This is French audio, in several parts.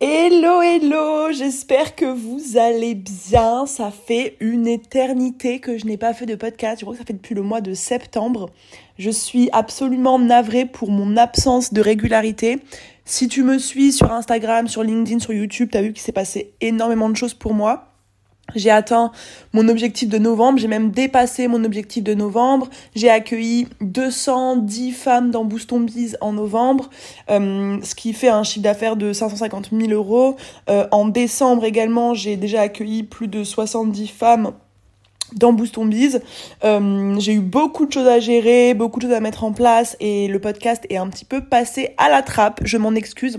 Hello, hello, j'espère que vous allez bien. Ça fait une éternité que je n'ai pas fait de podcast. Je crois que ça fait depuis le mois de septembre. Je suis absolument navrée pour mon absence de régularité. Si tu me suis sur Instagram, sur LinkedIn, sur YouTube, t'as vu qu'il s'est passé énormément de choses pour moi. J'ai atteint mon objectif de novembre, j'ai même dépassé mon objectif de novembre. J'ai accueilli 210 femmes dans Boost en novembre, euh, ce qui fait un chiffre d'affaires de 550 000 euros. Euh, en décembre également, j'ai déjà accueilli plus de 70 femmes dans Boost euh, j'ai eu beaucoup de choses à gérer, beaucoup de choses à mettre en place et le podcast est un petit peu passé à la trappe, je m'en excuse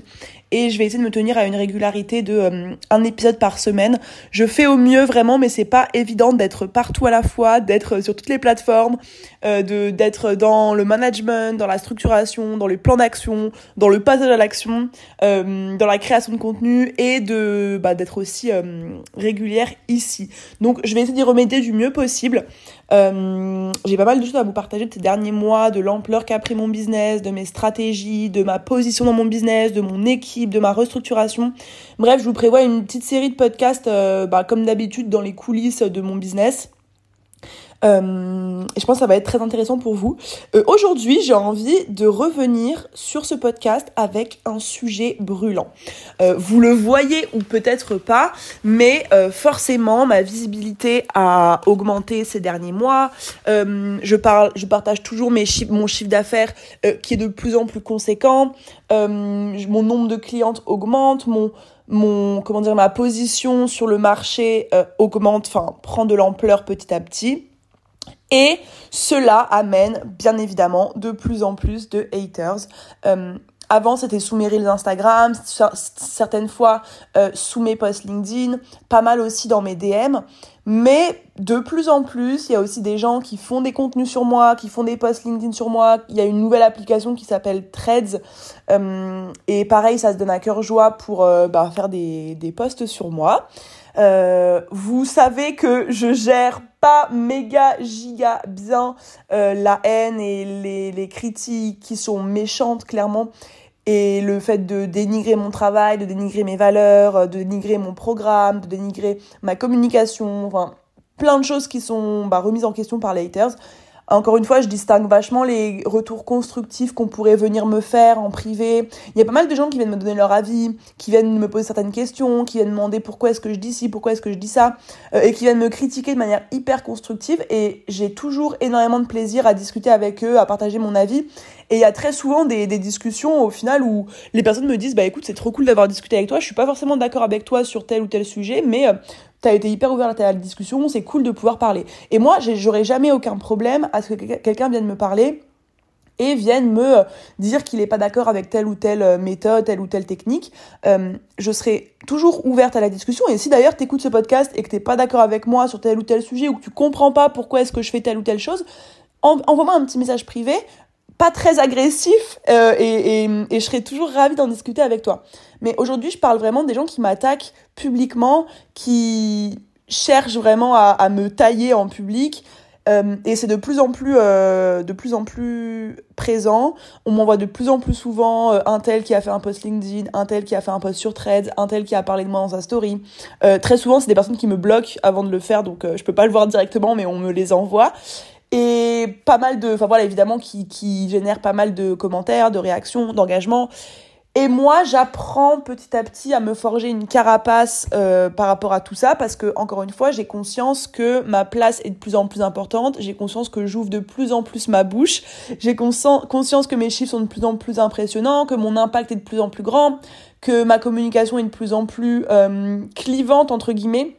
et je vais essayer de me tenir à une régularité de euh, un épisode par semaine. Je fais au mieux vraiment, mais c'est pas évident d'être partout à la fois, d'être sur toutes les plateformes, euh, de d'être dans le management, dans la structuration, dans les plans d'action, dans le passage à l'action, euh, dans la création de contenu et de bah, d'être aussi régulière ici. Donc je vais essayer d'y remédier du mieux possible. Euh, j'ai pas mal de choses à vous partager de ces derniers mois, de l'ampleur qu'a pris mon business, de mes stratégies, de ma position dans mon business, de mon équipe, de ma restructuration. Bref, je vous prévois une petite série de podcasts, euh, bah, comme d'habitude, dans les coulisses de mon business. Euh, je pense que ça va être très intéressant pour vous. Euh, Aujourd'hui, j'ai envie de revenir sur ce podcast avec un sujet brûlant. Euh, vous le voyez ou peut-être pas, mais euh, forcément, ma visibilité a augmenté ces derniers mois. Euh, je parle, je partage toujours mes chiffres, mon chiffre d'affaires qui est de plus en plus conséquent. mon nombre de clientes augmente, mon mon comment dire ma position sur le marché augmente, enfin prend de l'ampleur petit à petit. Et cela amène bien évidemment de plus en plus de haters. Euh, avant, c'était sous mes reels Instagram, certaines fois euh, sous mes posts LinkedIn, pas mal aussi dans mes DM. Mais de plus en plus, il y a aussi des gens qui font des contenus sur moi, qui font des posts LinkedIn sur moi. Il y a une nouvelle application qui s'appelle Threads. Euh, et pareil, ça se donne à cœur joie pour bah, faire des, des posts sur moi. Euh, vous savez que je gère pas méga giga bien euh, la haine et les, critiques qui sont méchantes clairement et le fait de dénigrer mon travail, de dénigrer mes valeurs, de dénigrer mon programme, de dénigrer ma communication, enfin plein de choses qui sont bah, remises en question par les haters. Encore une fois, je distingue vachement les retours constructifs qu'on pourrait venir me faire en privé. Il y a pas mal de gens qui viennent me donner leur avis, qui viennent me poser certaines questions, qui viennent me demander pourquoi est-ce que je dis ci, pourquoi est-ce que je dis ça, euh, et qui viennent me critiquer de manière hyper constructive. Et j'ai toujours énormément de plaisir à discuter avec eux, à partager mon avis. Et il y a très souvent des, discussions au final où les personnes me disent bah écoute c'est trop cool d'avoir discuté avec toi, je suis pas forcément d'accord avec toi sur tel ou tel sujet, mais euh, t'as été hyper ouvert à la discussion, c'est cool de pouvoir parler. Et moi j'aurais jamais aucun problème à ce que quelqu'un vienne me parler et vienne me euh, dire qu'il n'est pas d'accord avec telle ou telle euh, méthode, telle ou telle technique, euh, je serai toujours ouverte à la discussion. Et si d'ailleurs tu ce podcast et que t'es pas d'accord avec moi sur tel ou tel sujet ou que tu comprends pas pourquoi est-ce que je fais telle ou telle chose, envoie-moi un petit message privé pas très agressif euh, et, je serais toujours ravie d'en discuter avec toi. Mais aujourd'hui, je parle vraiment des gens qui m'attaquent publiquement, qui cherchent vraiment à, me tailler en public. Euh, et c'est de plus en plus euh, de plus en plus présent. On m'envoie de plus en plus souvent un tel qui a fait un post LinkedIn, un tel qui a fait un post sur Threads, un tel qui a parlé de moi dans sa story. Très souvent, c'est des personnes qui me bloquent avant de le faire, donc je peux pas le voir directement, mais on me les envoie et pas mal de enfin voilà évidemment qui qui génère pas mal de commentaires de réactions d'engagement et moi j'apprends petit à petit à me forger une carapace euh, par rapport à tout ça parce que encore une fois j'ai conscience que ma place est de plus en plus importante j'ai conscience que j'ouvre de plus en plus ma bouche j'ai conscience que mes chiffres sont de plus en plus impressionnants que mon impact est de plus en plus grand que ma communication est de plus en plus euh, clivante entre guillemets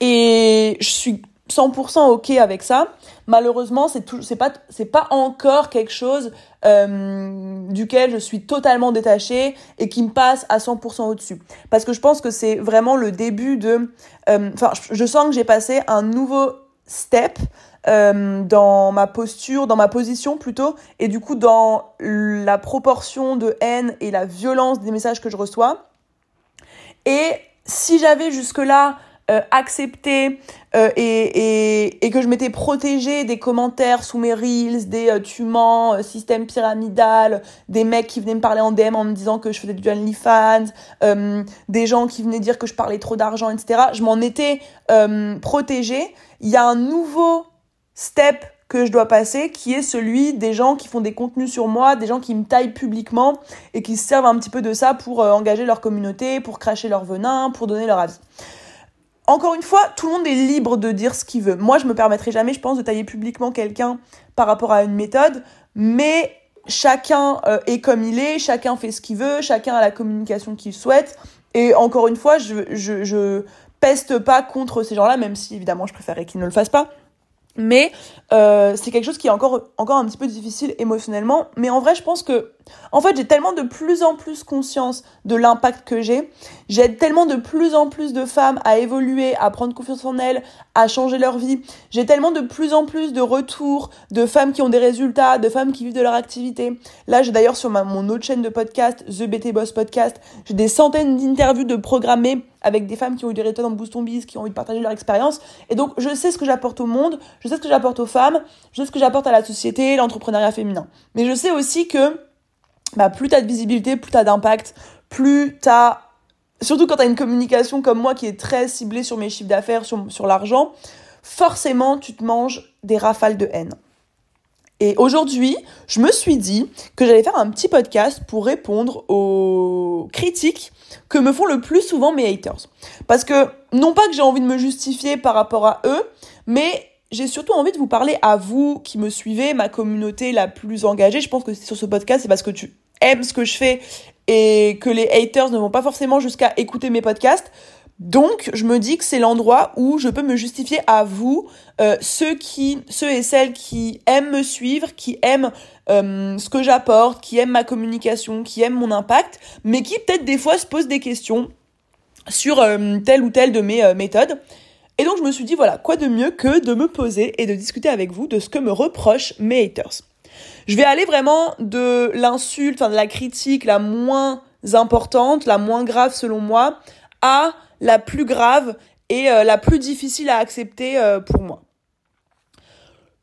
et je suis 100% ok avec ça. Malheureusement, c'est tout, pas, encore quelque chose euh, duquel je suis totalement détachée et qui me passe à 100% au-dessus. Parce que je pense que c'est vraiment le début de, euh, enfin, je sens que j'ai passé un nouveau step euh, dans ma posture, dans ma position plutôt, et du coup dans la proportion de haine et la violence des messages que je reçois. Et si j'avais jusque là euh, accepté euh, et, et, que je m'étais protégée des commentaires sous mes reels, des euh, tu mens, système pyramidal, des mecs qui venaient me parler en DM en me disant que je faisais du OnlyFans, des gens qui venaient dire que je parlais trop d'argent, etc. Je m'en étais protégée. Il y a un nouveau step que je dois passer, qui est celui des gens qui font des contenus sur moi, des gens qui me taillent publiquement et qui se servent un petit peu de ça pour euh, engager leur communauté, pour cracher leur venin, pour donner leur avis. Encore une fois, tout le monde est libre de dire ce qu'il veut. Moi, je me permettrai jamais, je pense, de tailler publiquement quelqu'un par rapport à une méthode, mais chacun euh, est comme il est, chacun fait ce qu'il veut, chacun a la communication qu'il souhaite. Et encore une fois, je, peste pas contre ces gens-là, même si évidemment je préférerais qu'ils ne le fassent pas. Mais euh, c'est quelque chose qui est encore, encore un petit peu difficile émotionnellement. Mais en vrai, je pense que, en fait, j'ai tellement de plus en plus conscience de l'impact que j'ai. J'aide tellement de plus en plus de femmes à évoluer, à prendre confiance en elles, à changer leur vie. J'ai tellement de plus en plus de retours de femmes qui ont des résultats, de femmes qui vivent de leur activité. Là, j'ai d'ailleurs sur ma, mon autre chaîne de podcast, The BT Boss Podcast, j'ai des centaines d'interviews de programmées avec des femmes qui ont eu des résultats dans Boost Biz, qui ont envie de partager leur expérience. Et donc, je sais ce que j'apporte au monde, je sais ce que j'apporte aux femmes, je sais ce que j'apporte à la société, l'entrepreneuriat féminin. Mais je sais aussi que bah, plus t'as de visibilité, plus t'as d'impact, plus t'as... Surtout quand t'as une communication comme moi qui est très ciblée sur mes chiffres d'affaires, sur, sur l'argent, forcément, tu te manges des rafales de haine. Et aujourd'hui, je me suis dit que j'allais faire un petit podcast pour répondre aux critiques que me font le plus souvent mes haters. Parce que, non pas que j'ai envie de me justifier par rapport à eux, mais j'ai surtout envie de vous parler à vous qui me suivez, ma communauté la plus engagée. Je pense que sur ce podcast, c'est parce que tu aimes ce que je fais et que les haters ne vont pas forcément jusqu'à écouter mes podcasts. Donc, je me dis que c'est l'endroit où je peux me justifier à vous, euh, ceux qui, ceux et celles qui aiment me suivre, qui aiment euh, ce que j'apporte, qui aiment ma communication, qui aiment mon impact, mais qui peut-être des fois se posent des questions sur euh, telle ou telle de mes méthodes. Et donc, je me suis dit, voilà, quoi de mieux que de me poser et de discuter avec vous de ce que me reprochent mes haters. Je vais aller vraiment de l'insulte, enfin de la critique la moins importante, la moins grave selon moi, à la plus grave et euh, la plus difficile à accepter euh, pour moi.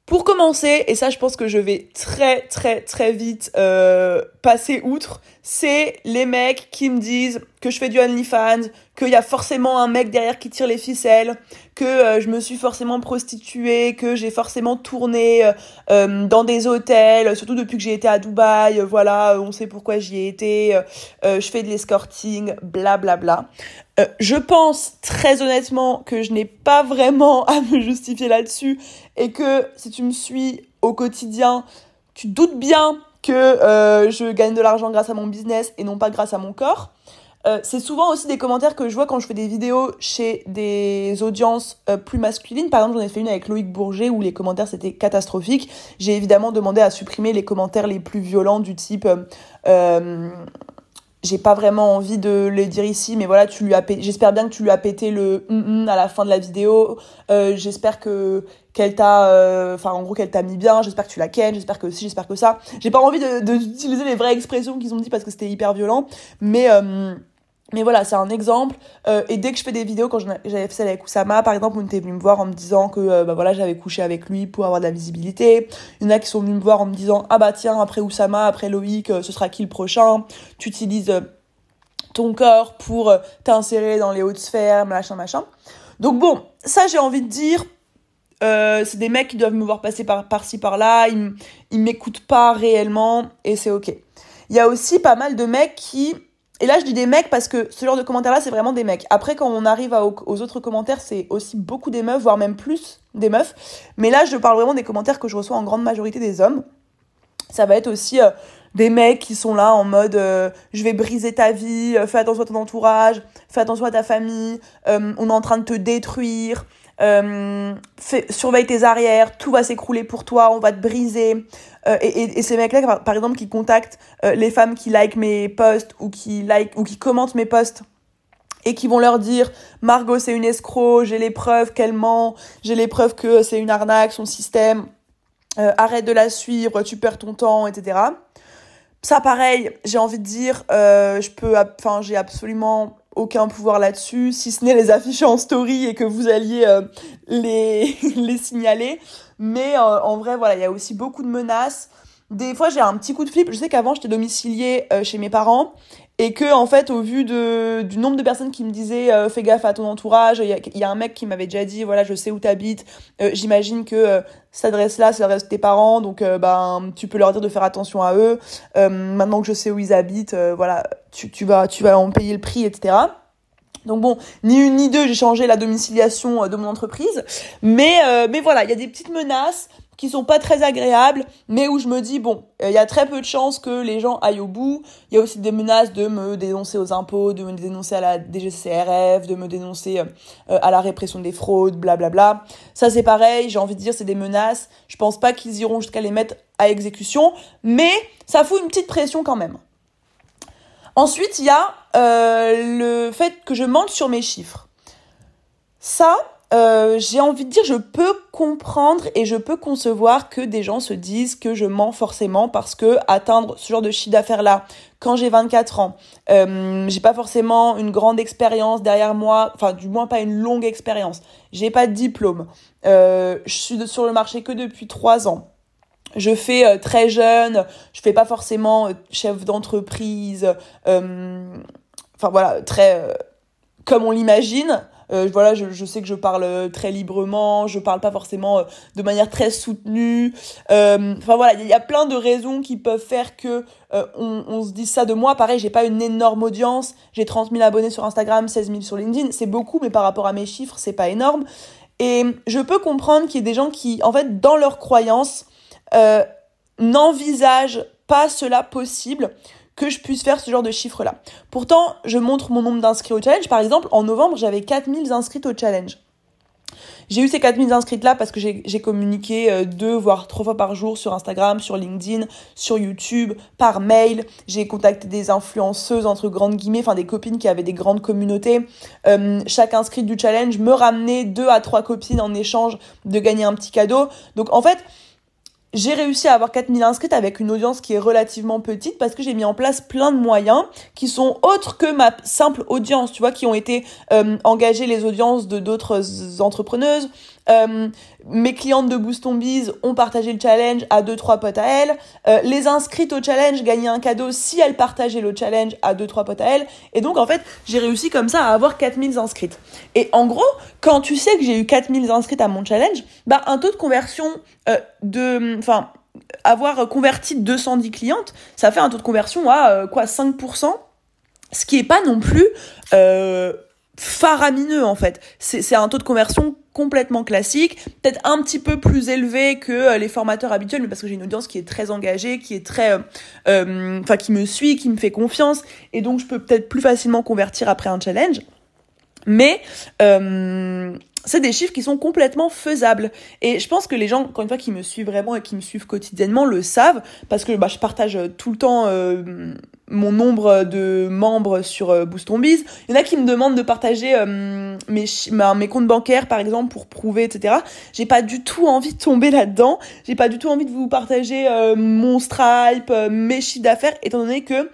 Pour commencer, et ça je pense que je vais très très très vite euh, passer outre, c'est les mecs qui me disent que je fais du OnlyFans, qu'il y a forcément un mec derrière qui tire les ficelles, que euh, je me suis forcément prostituée, que j'ai forcément tourné euh, euh, dans des hôtels, surtout depuis que j'ai été à Dubaï, voilà, on sait pourquoi j'y ai été, je fais de l'escorting, bla bla bla. je pense très honnêtement que je n'ai pas vraiment à me justifier là-dessus et que si tu me suis au quotidien, tu doutes bien que je gagne de l'argent grâce à mon business et non pas grâce à mon corps. Euh, c'est souvent aussi des commentaires que je vois quand je fais des vidéos chez des audiences euh, plus masculines. Par exemple, j'en ai fait une avec Loïc Bourget où les commentaires c'était catastrophique. J'ai évidemment demandé à supprimer les commentaires les plus violents du type j'ai pas vraiment envie de les dire ici, mais voilà, tu lui as j'espère bien que tu lui as pété le mm, mm à la fin de la vidéo. Euh, j'espère que qu'elle t'a, euh, enfin en gros qu'elle t'a mis bien. J'espère que tu la ken. J'espère que si, j'espère que ça. J'ai pas envie de d'utiliser les vraies expressions qu'ils ont dit parce que c'était hyper violent, mais euh, mais voilà, c'est un exemple. Euh, et dès que je fais des vidéos, quand j'avais fait celle avec Oussama, par exemple, on était venu me voir en me disant que euh, bah voilà, j'avais couché avec lui pour avoir de la visibilité. Il y en a qui sont venus me voir en me disant ah bah tiens, après Oussama, après Loïc, euh, ce sera qui le prochain? Tu utilises ton corps pour t'insérer dans les hautes sphères, machin, machin. Donc bon, ça j'ai envie de dire, c'est des mecs qui doivent me voir passer par, par-ci par-là, ils, ils m'écoutent pas réellement et c'est ok. Il y a aussi pas mal de mecs qui et là, je dis des mecs parce que ce genre de commentaires-là, c'est vraiment des mecs. Après, quand on arrive aux autres commentaires, c'est aussi beaucoup des meufs, voire même plus des meufs. Mais là, je parle vraiment des commentaires que je reçois en grande majorité des hommes. Ça va être aussi euh, des mecs qui sont là en mode euh, je vais briser ta vie, euh, fais attention à ton entourage, fais attention à ta famille, on est en train de te détruire, euh, surveille tes arrières, tout va s'écrouler pour toi, on va te briser. Euh, et, et, ces mecs-là, par, exemple, qui contactent euh, les femmes qui like mes posts ou qui like ou qui commentent mes posts et qui vont leur dire Margot c'est une escroc, j'ai les preuves qu'elle ment, j'ai les preuves que c'est une arnaque, son système, euh, arrête de la suivre, tu perds ton temps, etc. Ça pareil, j'ai envie de dire, je peux, enfin j'ai absolument aucun pouvoir là-dessus, si ce n'est les afficher en story et que vous alliez euh, les, les signaler. Mais euh, en vrai, voilà, il y a aussi beaucoup de menaces. Des fois, j'ai un petit coup de flip. Je sais qu'avant, j'étais domiciliée chez mes parents et que en fait au vu de du nombre de personnes qui me disaient euh, fais gaffe à ton entourage il y a, un mec qui m'avait déjà dit voilà je sais où t'habites euh, j'imagine que euh, cette adresse là c'est l'adresse de tes parents donc ben tu peux leur dire de faire attention à eux maintenant que je sais où ils habitent voilà tu, tu vas tu vas en payer le prix etc donc bon, ni une ni deux, j'ai changé la domiciliation de mon entreprise. Mais, mais voilà, il y a des petites menaces qui sont pas très agréables, mais où je me dis bon, il y a très peu de chances que les gens aillent au bout. Il y a aussi des menaces de me dénoncer aux impôts, de me dénoncer à la DGCRF, de me dénoncer euh, à la répression des fraudes, blablabla. Bla bla. Ça c'est pareil, j'ai envie de dire c'est des menaces. Je pense pas qu'ils iront jusqu'à les mettre à exécution, mais ça fout une petite pression quand même. Ensuite, il y a euh, le fait que je mente sur mes chiffres. Ça, euh, j'ai envie de dire, je peux comprendre et je peux concevoir que des gens se disent que je mens forcément parce que atteindre ce genre de chiffre d'affaires là quand j'ai 24 ans, euh, j'ai pas forcément une grande expérience derrière moi, enfin du moins pas une longue expérience. J'ai pas de diplôme. Euh, je suis sur le marché que depuis 3 ans. Je fais euh, très jeune, je fais pas forcément chef d'entreprise, enfin voilà, très comme on l'imagine. Euh, voilà, je, sais que je parle euh, très librement, je parle pas forcément euh, de manière très soutenue. Enfin voilà, il y a plein de raisons qui peuvent faire que on, se dise ça de moi. Pareil, j'ai pas une énorme audience, j'ai 30 000 abonnés sur Instagram, 16 000 sur LinkedIn, c'est beaucoup, mais par rapport à mes chiffres, c'est pas énorme. Et je peux comprendre qu'il y ait des gens qui, en fait, dans leur croyance, n'envisagent pas cela possible que je puisse faire ce genre de chiffres-là. Pourtant, je montre mon nombre d'inscrits au challenge. Par exemple, en novembre, j'avais 4000 inscrits au challenge. J'ai eu ces 4000 inscrites là parce que j'ai communiqué euh, deux voire trois fois par jour sur Instagram, sur LinkedIn, sur YouTube, par mail. J'ai contacté des influenceuses entre grandes guillemets, enfin des copines qui avaient des grandes communautés. Euh, chaque inscrite du challenge me ramenait deux à trois copines en échange de gagner un petit cadeau. Donc en fait, j'ai réussi à avoir 4000 inscrites avec une audience qui est relativement petite parce que j'ai mis en place plein de moyens qui sont autres que ma simple audience, tu vois, qui ont été euh, engagés les audiences de d'autres entrepreneuses, euh, mes clientes de Boost on Biz ont partagé le challenge à deux trois potes à elles. Euh, les inscrites au challenge gagnaient un cadeau si elles partageaient le challenge à deux trois potes à elles. Et donc en fait, j'ai réussi comme ça à avoir 4000 inscrites. Et en gros, quand tu sais que j'ai eu 4000 inscrites à mon challenge, bah un taux de conversion euh, de enfin avoir converti 210 clientes, ça fait un taux de conversion à quoi 5%, ce qui est pas non plus faramineux en fait. C'est un taux de conversion complètement classique, peut-être un petit peu plus élevé que euh, les formateurs habituels, mais parce que j'ai une audience qui est très engagée, qui est très, euh, euh, enfin qui me suit, qui me fait confiance, et donc je peux peut-être plus facilement convertir après un challenge. Mais c'est des chiffres qui sont complètement faisables. Et je pense que les gens, encore une fois, qui me suivent vraiment et qui me suivent quotidiennement le savent, parce que bah, je partage tout le temps euh, mon nombre de membres sur euh, Boost Biz. Il y en a qui me demandent de partager euh, mes, mes comptes bancaires, par exemple, pour prouver, etc. J'ai pas du tout envie de tomber là-dedans. J'ai pas du tout envie de vous partager mon Stripe, mes chiffres d'affaires, étant donné que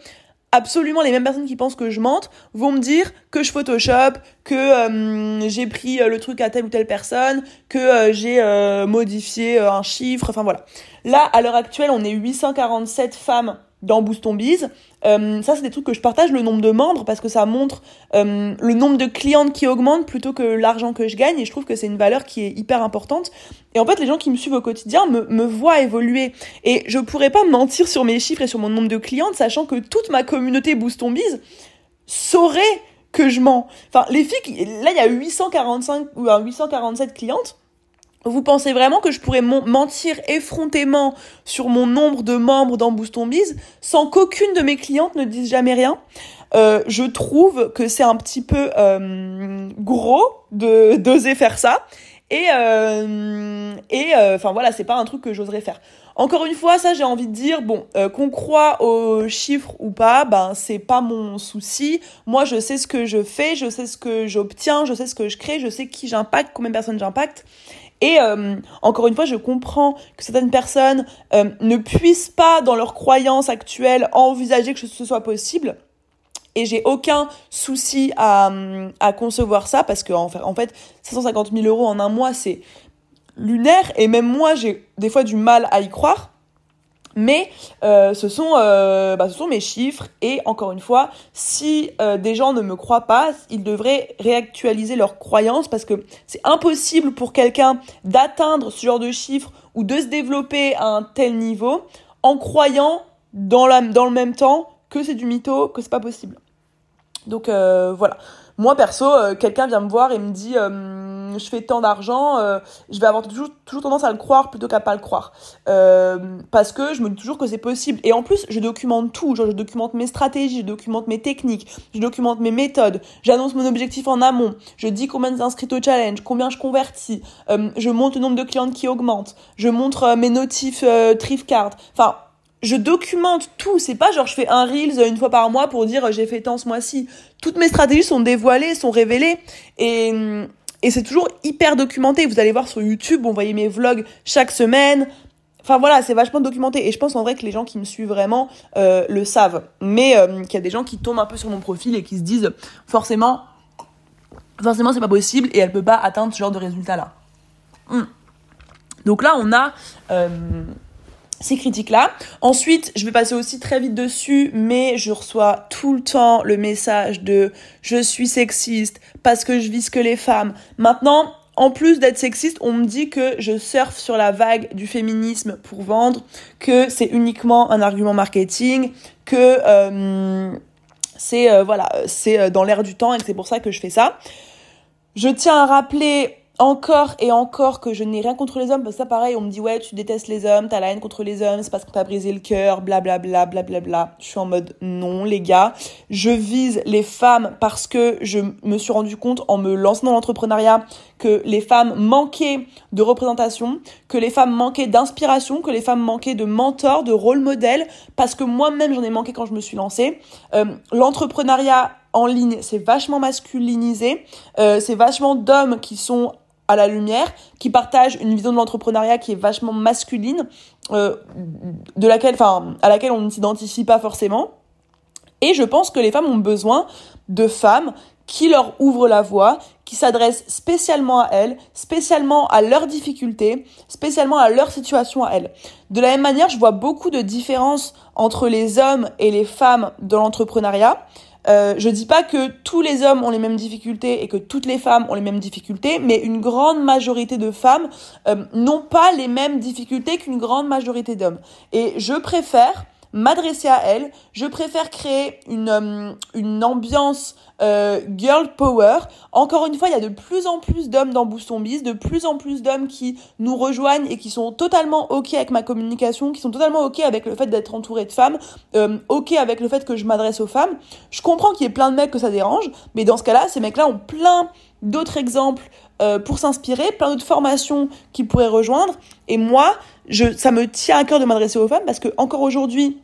absolument les mêmes personnes qui pensent que je mente vont me dire que je Photoshop, que euh, j'ai pris euh, le truc à telle ou telle personne, que euh, j'ai modifié un chiffre, enfin voilà. Là, à l'heure actuelle, on est 847 femmes dans Boost Biz. Euh, ça, c'est des trucs que je partage le nombre de membres parce que ça montre euh, le nombre de clientes qui augmente plutôt que l'argent que je gagne et je trouve que c'est une valeur qui est hyper importante. Et en fait, les gens qui me suivent au quotidien me, voient évoluer et je pourrais pas mentir sur mes chiffres et sur mon nombre de clientes sachant que toute ma communauté Boost Biz saurait que je mens. Enfin, les filles, là, il y a 845 ou 847 clientes vous pensez vraiment que je pourrais mentir effrontément sur mon nombre de membres dans Boost Biz sans qu'aucune de mes clientes ne dise jamais rien? Euh, Je trouve que c'est un petit peu euh, gros de d'oser faire ça. Et euh, et euh, enfin voilà, c'est pas un truc que j'oserais faire. Encore une fois, ça j'ai envie de dire, bon, euh, qu'on croit aux chiffres ou pas, ben c'est pas mon souci. Moi, je sais ce que je fais, je sais ce que j'obtiens, je sais ce que je crée, je sais qui j'impacte, combien de personnes j'impacte. Et euh, encore une fois, je comprends que certaines personnes euh, ne puissent pas, dans leur croyance actuelle, envisager que ce soit possible. Et j'ai aucun souci à, à concevoir ça parce que fait, en fait 750 000 euros en un mois, c'est lunaire. Et même moi, j'ai des fois du mal à y croire. Mais euh, ce, sont, euh, bah, ce sont mes chiffres et encore une fois, si euh, des gens ne me croient pas, ils devraient réactualiser leurs croyances parce que c'est impossible pour quelqu'un d'atteindre ce genre de chiffres ou de se développer à un tel niveau en croyant dans, dans le même temps que c'est du mytho, que c'est pas possible. Donc voilà. Moi perso, quelqu'un vient me voir et me dit je fais tant d'argent, euh, je vais avoir toujours, tendance à le croire plutôt qu'à pas le croire. Euh, parce que je me dis toujours que c'est possible. Et en plus, je documente tout. Genre, je documente mes stratégies, je documente mes techniques, je documente mes méthodes, j'annonce mon objectif en amont, je dis combien d'inscrits au challenge, combien je convertis, euh, je monte le nombre de clientes qui augmente, je montre mes notifs Trifcard. Enfin, je documente tout. C'est pas genre je fais un Reels une fois par mois pour dire j'ai fait tant ce mois-ci. Toutes mes stratégies sont dévoilées, sont révélées. Et, et c'est toujours hyper documenté. Vous allez voir sur YouTube, vous voyez mes vlogs chaque semaine. Enfin voilà, c'est vachement documenté. Et je pense en vrai que les gens qui me suivent vraiment euh, le savent. Mais euh, qu'il y a des gens qui tombent un peu sur mon profil et qui se disent forcément, forcément c'est pas possible et elle peut pas atteindre ce genre de résultat-là. Hmm. Donc là, on a euh, ces critiques-là. Ensuite, je vais passer aussi très vite dessus, mais je reçois tout le temps le message de je suis sexiste parce que je vise que les femmes. Maintenant, en plus d'être sexiste, on me dit que je surfe sur la vague du féminisme pour vendre, que c'est uniquement un argument marketing, que euh, c'est euh, voilà, c'est euh, dans l'air du temps et que c'est pour ça que je fais ça. Je tiens à rappeler encore et encore que je n'ai rien contre les hommes, parce que ça pareil, on me dit ouais tu détestes les hommes, t'as la haine contre les hommes, c'est parce que t'as brisé le cœur, blablabla, blablabla. Bla. Je suis en mode non les gars, je vise les femmes parce que je me suis rendu compte en me lançant dans l'entrepreneuriat que les femmes manquaient de représentation, que les femmes manquaient d'inspiration, que les femmes manquaient de mentors, de rôle modèle, parce que moi-même j'en ai manqué quand je me suis lancée. Euh, l'entrepreneuriat en ligne, c'est vachement masculinisé, euh, c'est vachement d'hommes qui sont à la lumière, qui partagent une vision de l'entrepreneuriat qui est vachement masculine, euh, de laquelle, enfin, à laquelle on ne s'identifie pas forcément. Et je pense que les femmes ont besoin de femmes qui leur ouvrent la voie, qui s'adressent spécialement à elles, spécialement à leurs difficultés, spécialement à leur situation à elles. De la même manière, je vois beaucoup de différences entre les hommes et les femmes dans l'entrepreneuriat. Euh, je dis pas que tous les hommes ont les mêmes difficultés et que toutes les femmes ont les mêmes difficultés, mais une grande majorité de femmes euh, n'ont pas les mêmes difficultés qu'une grande majorité d'hommes. Et je préfère m'adresser à elles, je préfère créer une, euh, une ambiance euh, girl power. Encore une fois, il y a de plus en plus d'hommes dans Boost Biz, de plus en plus d'hommes qui nous rejoignent et qui sont totalement ok avec ma communication, qui sont totalement ok avec le fait d'être entouré de femmes, euh, ok avec le fait que je m'adresse aux femmes. Je comprends qu'il y ait plein de mecs que ça dérange, mais dans ce cas-là, ces mecs-là ont plein d'autres exemples euh, pour s'inspirer, plein d'autres formations qu'ils pourraient rejoindre. Et moi, ça me tient à cœur de m'adresser aux femmes parce que encore aujourd'hui,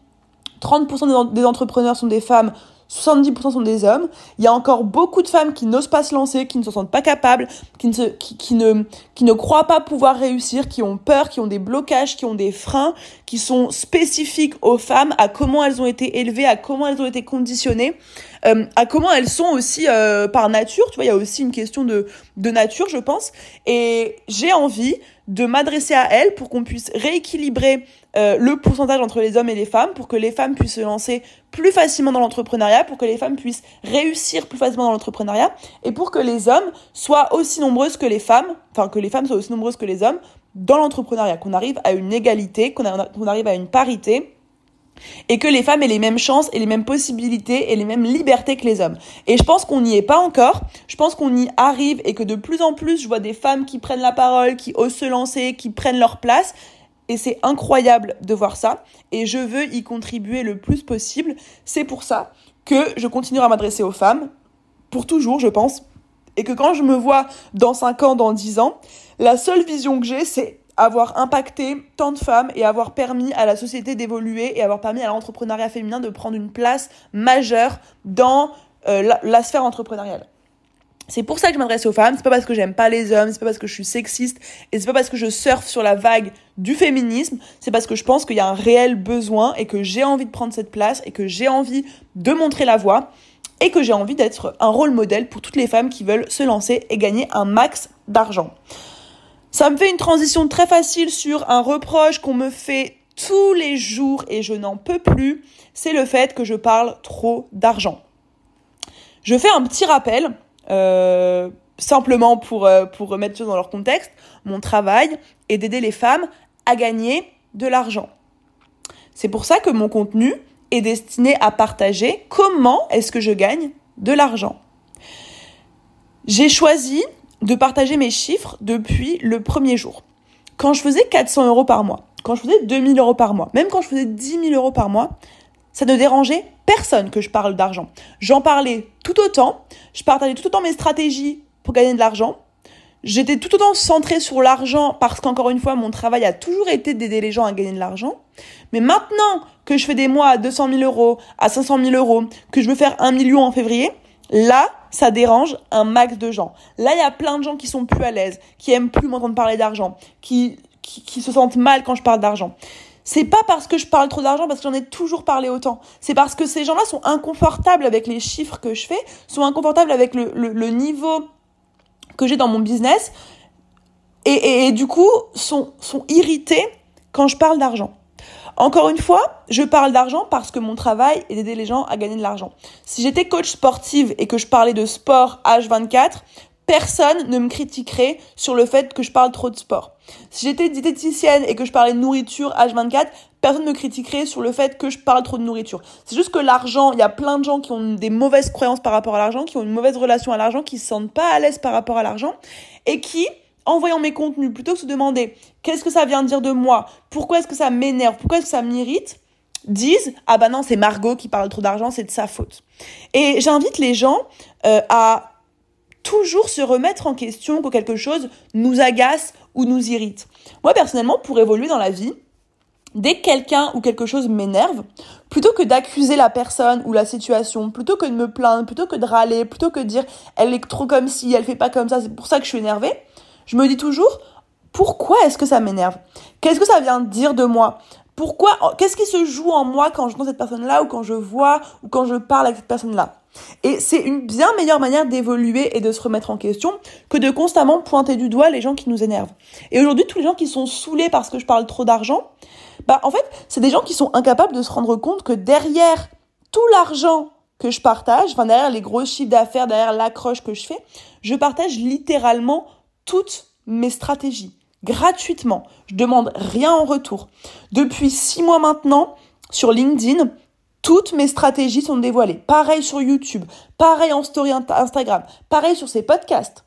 30% des entrepreneurs sont des femmes, 70% sont des hommes. Il y a encore beaucoup de femmes qui n'osent pas se lancer, qui ne se sentent pas capables, qui ne, se, qui, ne, qui ne croient pas pouvoir réussir, qui ont peur, qui ont des blocages, qui ont des freins, qui sont spécifiques aux femmes, à comment elles ont été élevées, à comment elles ont été conditionnées, euh, à comment elles sont aussi euh, par nature. Tu vois, il y a aussi une question de, de nature, je pense. Et j'ai envie de m'adresser à elles pour qu'on puisse rééquilibrer euh, le pourcentage entre les hommes et les femmes, pour que les femmes puissent se lancer plus facilement dans l'entrepreneuriat, pour que les femmes puissent réussir plus facilement dans l'entrepreneuriat, et pour que les hommes soient aussi nombreuses que les femmes, enfin que les femmes soient aussi nombreuses que les hommes dans l'entrepreneuriat, qu'on arrive à une égalité, qu'on arrive à une parité, et que les femmes aient les mêmes chances et les mêmes possibilités et les mêmes libertés que les hommes. Et je pense qu'on n'y est pas encore, je pense qu'on y arrive et que de plus en plus je vois des femmes qui prennent la parole, qui osent se lancer, qui prennent leur place et c'est incroyable de voir ça. Et je veux y contribuer le plus possible. C'est pour ça que je continuerai à m'adresser aux femmes, pour toujours, je pense. Et que quand je me vois dans 5 ans, dans 10 ans, la seule vision que j'ai, c'est avoir impacté tant de femmes et avoir permis à la société d'évoluer et avoir permis à l'entrepreneuriat féminin de prendre une place majeure dans euh, la sphère entrepreneuriale. C'est pour ça que je m'adresse aux femmes. C'est pas parce que j'aime pas les hommes, c'est pas parce que je suis sexiste et c'est pas parce que je surfe sur la vague du féminisme. C'est parce que je pense qu'il y a un réel besoin et que j'ai envie de prendre cette place et que j'ai envie de montrer la voie. et que j'ai envie d'être un rôle modèle pour toutes les femmes qui veulent se lancer et gagner un max d'argent. Ça me fait une transition très facile sur un reproche qu'on me fait tous les jours et je n'en peux plus, c'est le fait que je parle trop d'argent. Je fais un petit rappel, euh, simplement pour, euh, pour remettre choses dans leur contexte. Mon travail est d'aider les femmes à gagner de l'argent. C'est pour ça que mon contenu est destiné à partager comment est-ce que je gagne de l'argent. J'ai choisi de partager mes chiffres depuis le premier jour. Quand je faisais 400 euros par mois, quand je faisais 2000 euros par mois, même quand je faisais 10 000 euros par mois, ça ne dérangeait personne que je parle d'argent. J'en parlais tout autant, je partageais tout autant mes stratégies pour gagner de l'argent. J'étais tout autant centrée sur l'argent parce qu'encore une fois, mon travail a toujours été d'aider les gens à gagner de l'argent. Mais maintenant que je fais des mois à 200 000 euros, à 500 000 euros, que je veux faire un million en février, là, ça dérange un max de gens. Là, il y a plein de gens qui sont plus à l'aise, qui aiment plus m'entendre parler d'argent, qui qui, se sentent mal quand je parle d'argent. C'est pas parce que je parle trop d'argent, parce que j'en ai toujours parlé autant. C'est parce que ces gens-là sont inconfortables avec les chiffres que je fais, sont inconfortables avec le, le, niveau que j'ai dans mon business, et, du coup sont, sont irrités quand je parle d'argent. Encore une fois, je parle d'argent parce que mon travail est d'aider les gens à gagner de l'argent. Si j'étais coach sportive et que je parlais de sport H24, personne ne me critiquerait sur le fait que je parle trop de sport. Si j'étais diététicienne et que je parlais de nourriture H24, personne ne me critiquerait sur le fait que je parle trop de nourriture. C'est juste que l'argent, il y a plein de gens qui ont des mauvaises croyances par rapport à l'argent, qui ont une mauvaise relation à l'argent, qui se sentent pas à l'aise par rapport à l'argent et qui en voyant mes contenus, plutôt que se demander qu'est-ce que ça vient dire de moi, pourquoi est-ce que ça m'énerve, pourquoi est-ce que ça m'irrite, disent ah bah non c'est Margot qui parle trop d'argent, c'est de sa faute. Et j'invite les gens euh, à toujours se remettre en question quand quelque chose nous agace ou nous irrite. Moi, personnellement, pour évoluer dans la vie, dès que quelqu'un ou quelque chose m'énerve, plutôt que d'accuser la personne ou la situation, plutôt que de me plaindre, plutôt que de râler, plutôt que de dire elle est trop comme si, elle fait pas comme ça, c'est pour ça que je suis énervée, je me dis toujours pourquoi est-ce que ça m'énerve? Qu'est-ce que ça vient dire de moi? Pourquoi Qu'est-ce qui se joue en moi quand je vois cette personne-là ou quand je vois ou quand je parle avec cette personne-là? Et c'est une bien meilleure manière d'évoluer et de se remettre en question que de constamment pointer du doigt les gens qui nous énervent. Et aujourd'hui, tous les gens qui sont saoulés parce que je parle trop d'argent, bah en fait, c'est des gens qui sont incapables de se rendre compte que derrière tout l'argent que je partage, enfin derrière les gros chiffres d'affaires, derrière l'accroche que je fais, je partage littéralement toutes mes stratégies gratuitement. Je demande rien en retour. Depuis six mois maintenant, sur LinkedIn, toutes mes stratégies sont dévoilées. Pareil sur YouTube, pareil en story Instagram, pareil sur ces podcasts.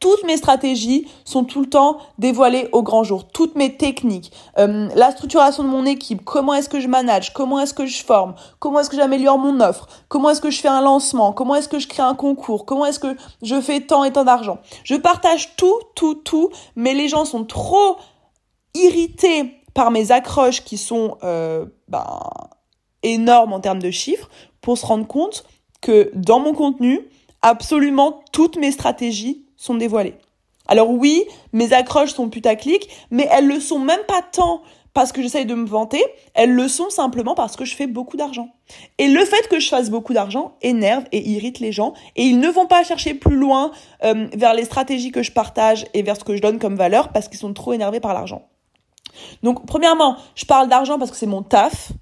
Toutes mes stratégies sont tout le temps dévoilées au grand jour. Toutes mes techniques, euh, la structuration de mon équipe, comment est-ce que je manage, comment est-ce que je forme, comment est-ce que j'améliore mon offre, comment est-ce que je fais un lancement, comment est-ce que je crée un concours, comment est-ce que je fais tant et tant d'argent? Je partage tout, tout, tout, mais les gens sont trop irrités par mes accroches qui sont euh, ben, énorme en termes de chiffres pour se rendre compte que dans mon contenu, absolument toutes mes stratégies sont dévoilées. Alors oui, mes accroches sont putaclic, mais elles le sont même pas tant parce que j'essaye de me vanter, elles le sont simplement parce que je fais beaucoup d'argent. Et le fait que je fasse beaucoup d'argent énerve et irrite les gens, et ils ne vont pas chercher plus loin euh, vers les stratégies que je partage et vers ce que je donne comme valeur parce qu'ils sont trop énervés par l'argent. Donc premièrement, je parle d'argent parce que c'est mon taf,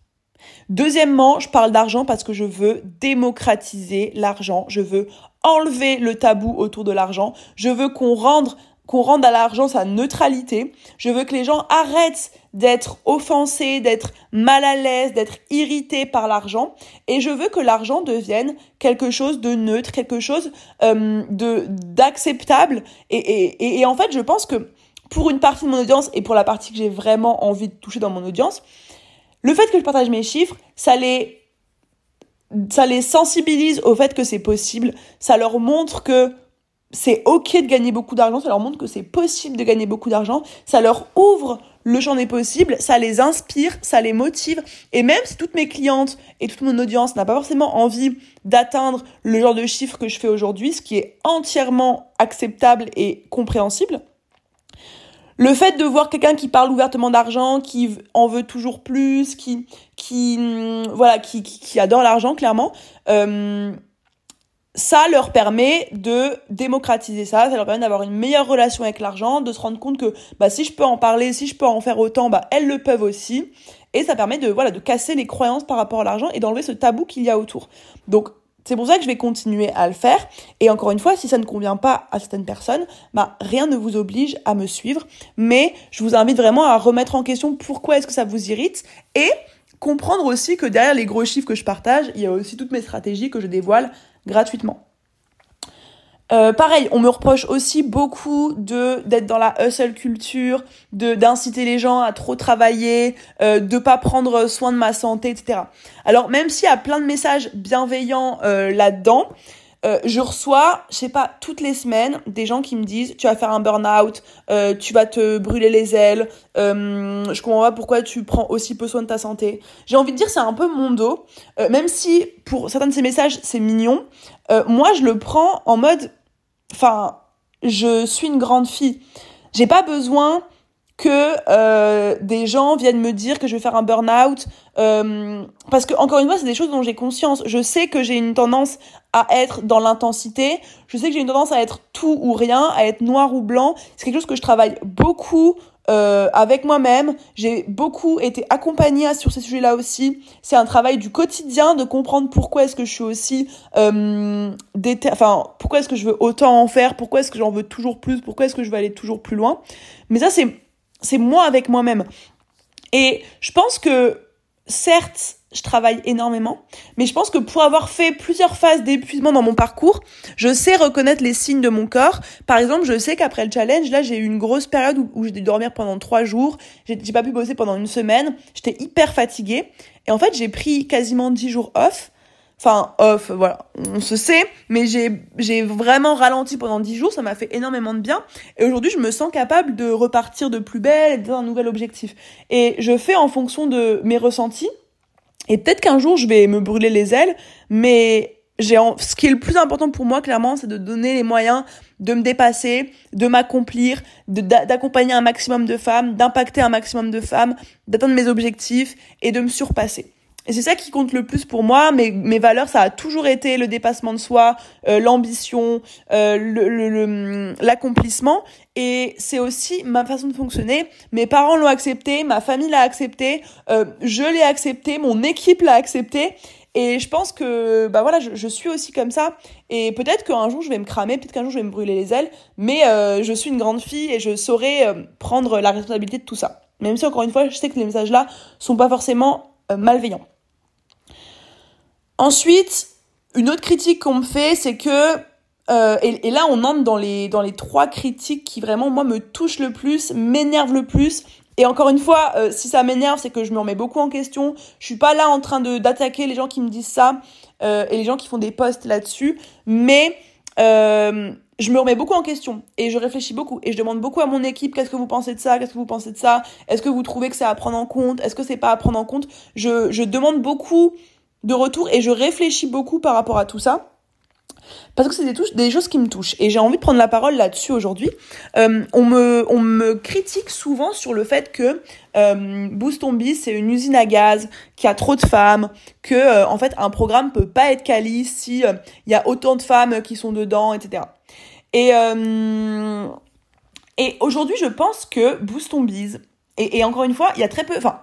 Deuxièmement, je parle d'argent parce que je veux démocratiser l'argent. Je veux enlever le tabou autour de l'argent. Je veux qu'on rende qu'on rende à l'argent sa neutralité. Je veux que les gens arrêtent d'être offensés, d'être mal à l'aise, d'être irrités par l'argent. Et je veux que l'argent devienne quelque chose de neutre, quelque chose euh, de d'acceptable. Et, et, et en fait, je pense que pour une partie de mon audience et pour la partie que j'ai vraiment envie de toucher dans mon audience, le fait que je partage mes chiffres, ça les, ça les sensibilise au fait que c'est possible. Ça leur montre que c'est ok de gagner beaucoup d'argent. Ça leur montre que c'est possible de gagner beaucoup d'argent. Ça leur ouvre le champ des possibles. Ça les inspire, ça les motive. Et même si toutes mes clientes et toute mon audience n'a pas forcément envie d'atteindre le genre de chiffres que je fais aujourd'hui, ce qui est entièrement acceptable et compréhensible, le fait de voir quelqu'un qui parle ouvertement d'argent, qui en veut toujours plus, qui mm, voilà, qui, qui, adore l'argent clairement, euh, ça leur permet de démocratiser ça, ça leur permet d'avoir une meilleure relation avec l'argent, de se rendre compte que bah, si je peux en parler, si je peux en faire autant, bah, elles le peuvent aussi. Et ça permet de, voilà, de casser les croyances par rapport à l'argent et d'enlever ce tabou qu'il y a autour. Donc, c'est pour ça que je vais continuer à le faire. Et encore une fois, si ça ne convient pas à certaines personnes, bah, rien ne vous oblige à me suivre. Mais je vous invite vraiment à remettre en question pourquoi est-ce que ça vous irrite et comprendre aussi que derrière les gros chiffres que je partage, il y a aussi toutes mes stratégies que je dévoile gratuitement. Euh, pareil, on me reproche aussi beaucoup de d'être dans la hustle culture, de d'inciter les gens à trop travailler, euh, de pas prendre soin de ma santé, etc. Alors même s'il y a plein de messages bienveillants euh, là-dedans, euh, je reçois, je sais pas, toutes les semaines, des gens qui me disent tu vas faire un burn-out, euh, tu vas te brûler les ailes, euh, je comprends pas pourquoi tu prends aussi peu soin de ta santé. J'ai envie de dire c'est un peu mon dos, même si pour certains de ces messages c'est mignon, moi je le prends en mode, enfin, je suis une grande fille, j'ai pas besoin que euh, des gens viennent me dire que je vais faire un burn-out euh, parce que encore une fois c'est des choses dont j'ai conscience. Je sais que j'ai une tendance à être dans l'intensité. Je sais que j'ai une tendance à être tout ou rien à être noir ou blanc. C'est quelque chose que je travaille beaucoup euh, avec moi-même. J'ai beaucoup été accompagnée sur ces sujets-là aussi. C'est un travail du quotidien de comprendre pourquoi est-ce que je suis aussi euh, enfin pourquoi est-ce que je veux autant en faire? Pourquoi est-ce que j'en veux toujours plus? Pourquoi est-ce que je veux aller toujours plus loin? Mais ça c'est c'est moi avec moi-même. Et je pense que, certes, je travaille énormément, mais je pense que pour avoir fait plusieurs phases d'épuisement dans mon parcours, je sais reconnaître les signes de mon corps. Par exemple, je sais qu'après le challenge, là, j'ai eu une grosse période où, j'ai dû dormir pendant trois jours, j'ai pas pu bosser pendant une semaine, j'étais hyper fatiguée, et en fait, j'ai pris quasiment dix jours off, Enfin, off, voilà, on se sait, mais j'ai, vraiment ralenti pendant dix jours, ça m'a fait énormément de bien. Et aujourd'hui, je me sens capable de repartir de plus belle et d'un nouvel objectif. Et je fais en fonction de mes ressentis. Et peut-être qu'un jour, je vais me brûler les ailes, mais j'ai ce qui est le plus important pour moi, clairement, c'est de donner les moyens de me dépasser, de m'accomplir, d'accompagner un maximum de femmes, d'impacter un maximum de femmes, d'atteindre mes objectifs et de me surpasser. Et c'est ça qui compte le plus pour moi. Mes, valeurs, ça a toujours été le dépassement de soi, euh, l'ambition, euh, l'accomplissement. Et c'est aussi ma façon de fonctionner. Mes parents l'ont accepté, ma famille l'a accepté, euh, je l'ai accepté, mon équipe l'a accepté. Et je pense que bah voilà, je, suis aussi comme ça. Et peut-être qu'un jour je vais me cramer, peut-être qu'un jour je vais me brûler les ailes, mais je suis une grande fille et je saurai prendre la responsabilité de tout ça. Même si encore une fois, je sais que les messages là sont pas forcément malveillants. Ensuite, une autre critique qu'on me fait, c'est que euh, et, là on entre dans les trois critiques qui vraiment moi me touchent le plus, m'énervent le plus. Et encore une fois, euh, si ça m'énerve, c'est que je me remets beaucoup en question. Je suis pas là en train d'attaquer les gens qui me disent ça euh, et les gens qui font des posts là-dessus, mais je me remets beaucoup en question et je réfléchis beaucoup et je demande beaucoup à mon équipe qu'est-ce que vous pensez de ça, qu'est-ce que vous pensez de ça, est-ce que vous trouvez que c'est à prendre en compte, est-ce que c'est pas à prendre en compte? Je demande beaucoup de retour et je réfléchis beaucoup par rapport à tout ça. Parce que c'est des, choses qui me touchent. Et j'ai envie de prendre la parole là-dessus aujourd'hui. Euh, on, me, critique souvent sur le fait que euh, c'est une usine à gaz, qu'il y a trop de femmes, que euh, en fait un programme peut pas être quali si euh, il y a autant de femmes qui sont dedans, etc. Et, aujourd'hui, je pense que Boost et, et encore une fois, il y a très peu... Enfin,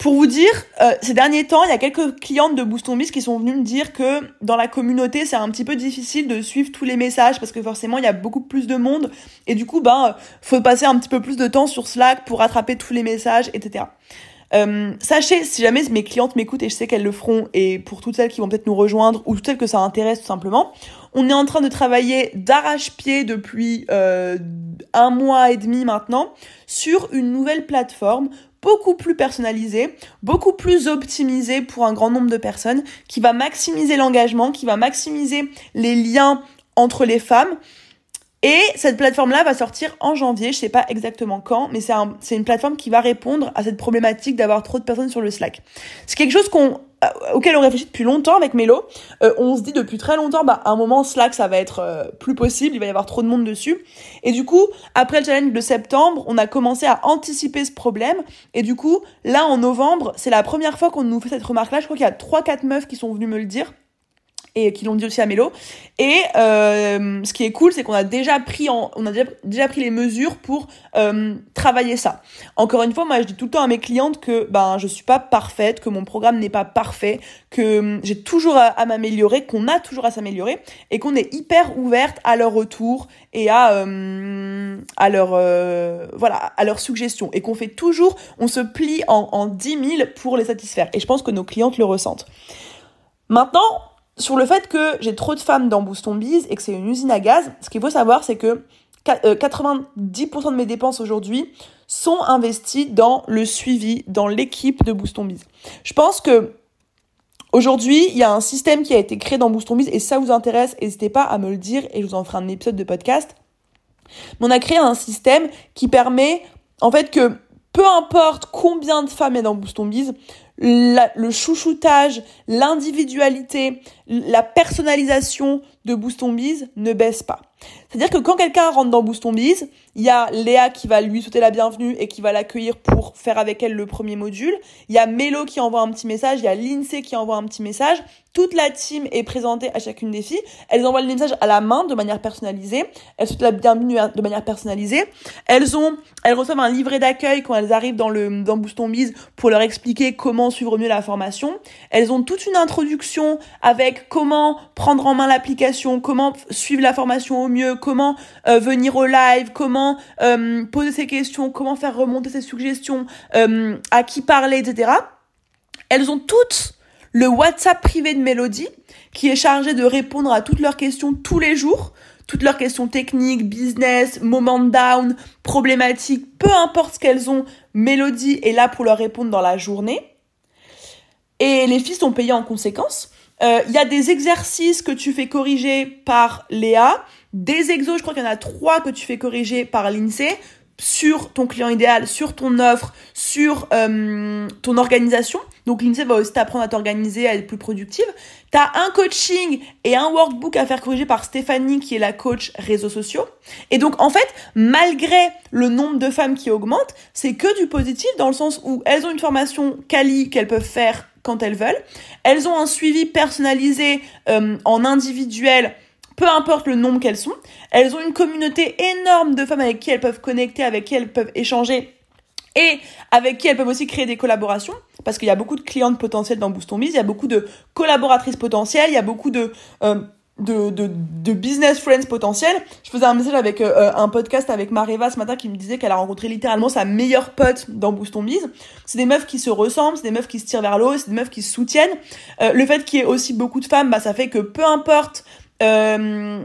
pour vous dire, euh, ces derniers temps, il y a quelques clientes de Boost qui sont venues me dire que dans la communauté, c'est un petit peu difficile de suivre tous les messages parce que forcément, il y a beaucoup plus de monde et du coup, ben, faut passer un petit peu plus de temps sur Slack pour rattraper tous les messages, etc. Euh, sachez, si jamais mes clientes m'écoutent et je sais qu'elles le feront, et pour toutes celles qui vont peut-être nous rejoindre ou toutes celles que ça intéresse tout simplement, on est en train de travailler d'arrache-pied depuis euh, un mois et demi maintenant sur une nouvelle plateforme beaucoup plus personnalisé, beaucoup plus optimisé pour un grand nombre de personnes, qui va maximiser l'engagement, qui va maximiser les liens entre les femmes. Et cette plateforme-là va sortir en janvier, je sais pas exactement quand, mais c'est un, une plateforme qui va répondre à cette problématique d'avoir trop de personnes sur le Slack. C'est quelque chose qu'on auquel on réfléchit depuis longtemps avec Mélo. Euh, on se dit depuis très longtemps, bah, à un moment, Slack, ça va être euh, plus possible, il va y avoir trop de monde dessus. Et du coup, après le challenge de septembre, on a commencé à anticiper ce problème. Et du coup, là, en novembre, c'est la première fois qu'on nous fait cette remarque-là. Je crois qu'il y a trois, quatre meufs qui sont venues me le dire. Et qui l'ont dit aussi à Mélo. Et euh, ce qui est cool, c'est qu'on a déjà pris on a déjà, déjà pris les mesures pour euh, travailler ça. Encore une fois, moi je dis tout le temps à mes clientes que ben je suis pas parfaite, que mon programme n'est pas parfait, que hum, j'ai toujours à, m'améliorer, qu'on a toujours à s'améliorer et qu'on est hyper ouverte à leur retour et à euh, à leur euh, voilà à leurs suggestions et qu'on fait toujours, on se plie en en 10 000 pour les satisfaire. Et je pense que nos clientes le ressentent. Maintenant, sur le fait que j'ai trop de femmes dans Boost Biz et que c'est une usine à gaz, ce qu'il faut savoir, c'est que 90% euh, de mes dépenses aujourd'hui sont investies dans le suivi, dans l'équipe de Boost Biz. Je pense que aujourd'hui, il y a un système qui a été créé dans Boost Biz et ça vous intéresse, n'hésitez pas à me le dire et je vous en ferai un épisode de podcast. Mais on a créé un système qui permet en fait que peu importe combien de femmes il y a dans Le chouchoutage, l'individualité, la personnalisation de Boost Biz ne baisse pas. C'est-à-dire que quand quelqu'un rentre dans Boost Biz, il y a Léa qui va lui souhaiter la bienvenue et qui va l'accueillir pour faire avec elle le premier module. Il y a Mélo qui envoie un petit message, il y a Lindsay qui envoie un petit message. Toute la team est présentée à chacune des filles. Elles envoient le message à la main de manière personnalisée. Elles souhaitent la bienvenue de manière personnalisée. Elles ont, elles reçoivent un livret d'accueil quand elles arrivent dans le, dans Boost Biz pour leur expliquer comment suivre mieux la formation. Elles ont toute une introduction avec comment prendre en main l'application, comment suivre la formation au mieux, comment euh, venir au live, comment euh, poser ses questions, comment faire remonter ses suggestions, euh, à qui parler, etc. Elles ont toutes le WhatsApp privé de Mélodie qui est chargé de répondre à toutes leurs questions tous les jours, toutes leurs questions techniques, business, moment down, problématiques, peu importe ce qu'elles ont, Mélodie est là pour leur répondre dans la journée. Et les filles sont payées en conséquence. Il y a des exercices que tu fais corriger par Léa, des exos, je crois qu'il y en a trois que tu fais corriger par l'INSEE sur ton client idéal, sur ton offre, sur euh, ton organisation. Donc l'INSEE va aussi t'apprendre à t'organiser, à être plus productive. Tu as un coaching et un workbook à faire corriger par Stéphanie qui est la coach réseaux sociaux. Et donc en fait, malgré le nombre de femmes qui augmente, c'est que du positif dans le sens où elles ont une formation quali qu'elles peuvent faire quand elles veulent. Elles ont un suivi personnalisé euh, en individuel peu importe le nombre qu'elles sont. Elles ont une communauté énorme de femmes avec qui elles peuvent connecter, avec qui elles peuvent échanger et avec qui elles peuvent aussi créer des collaborations, parce qu'il y a beaucoup de clientes potentielles dans Boost il y a beaucoup de collaboratrices potentielles, il y a beaucoup de, euh, business friends potentiels. Je faisais un message avec euh, euh, un podcast avec Mareva ce matin qui me disait qu'elle a rencontré littéralement sa meilleure pote dans Boost. C'est des meufs qui se ressemblent, c'est des meufs qui se tirent vers l'eau, c'est des meufs qui se soutiennent. le fait qu'il y ait aussi beaucoup de femmes, bah, ça fait que peu importe euh,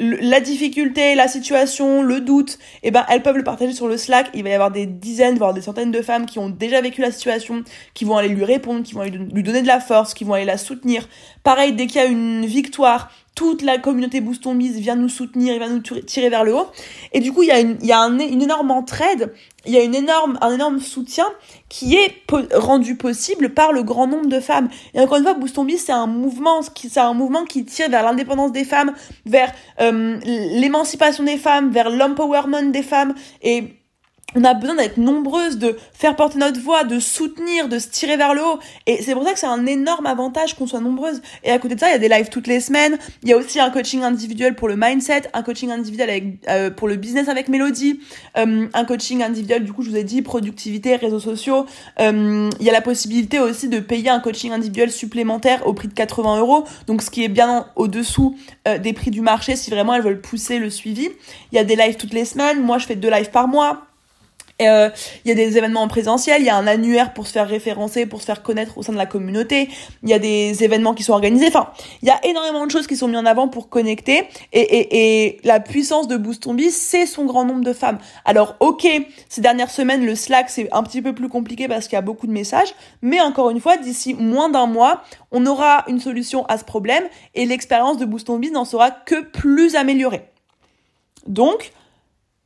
la difficulté, la situation, le doute, eh ben elles peuvent le partager sur le Slack. Il va y avoir des dizaines, voire des centaines de femmes qui ont déjà vécu la situation, qui vont aller lui répondre, qui vont lui donner de la force, qui vont aller la soutenir. Pareil, dès qu'il y a une victoire, toute la communauté Boost Mise vient nous soutenir, vient nous tirer vers le haut. Et du coup, il y a une, il y a un, une énorme entraide, il y a une énorme, un énorme soutien qui est rendu possible par le grand nombre de femmes. Et encore une fois, Boost c'est un mouvement, c'est un mouvement qui tire vers l'indépendance des femmes, vers euh, l'émancipation des femmes, vers l'empowerment des femmes. Et on a besoin d'être nombreuses, de faire porter notre voix, de soutenir, de se tirer vers le haut. Et c'est pour ça que c'est un énorme avantage qu'on soit nombreuses. Et à côté de ça, il y a des lives toutes les semaines. Il y a aussi un coaching individuel pour le mindset, un coaching individuel avec, euh, pour le business avec Mélodie, euh, un coaching individuel, du coup, je vous ai dit, productivité, réseaux sociaux. Euh, il y a la possibilité aussi de payer un coaching individuel supplémentaire au prix de 80 euros. Donc, ce qui est bien au-dessous des prix du marché si vraiment elles veulent pousser le suivi. Il y a des lives toutes les semaines. Moi, je fais deux lives par mois. Euh, il y a des événements en présentiel, il y a un annuaire pour se faire référencer, pour se faire connaître au sein de la communauté, il y a des événements qui sont organisés, enfin, il y a énormément de choses qui sont mises en avant pour connecter, et, et, et la puissance de Boost c'est son grand nombre de femmes. Alors, ok, ces dernières semaines, le Slack, c'est un petit peu plus compliqué parce qu'il y a beaucoup de messages, mais encore une fois, d'ici moins d'un mois, on aura une solution à ce problème, et l'expérience de Boost n'en sera que plus améliorée. Donc,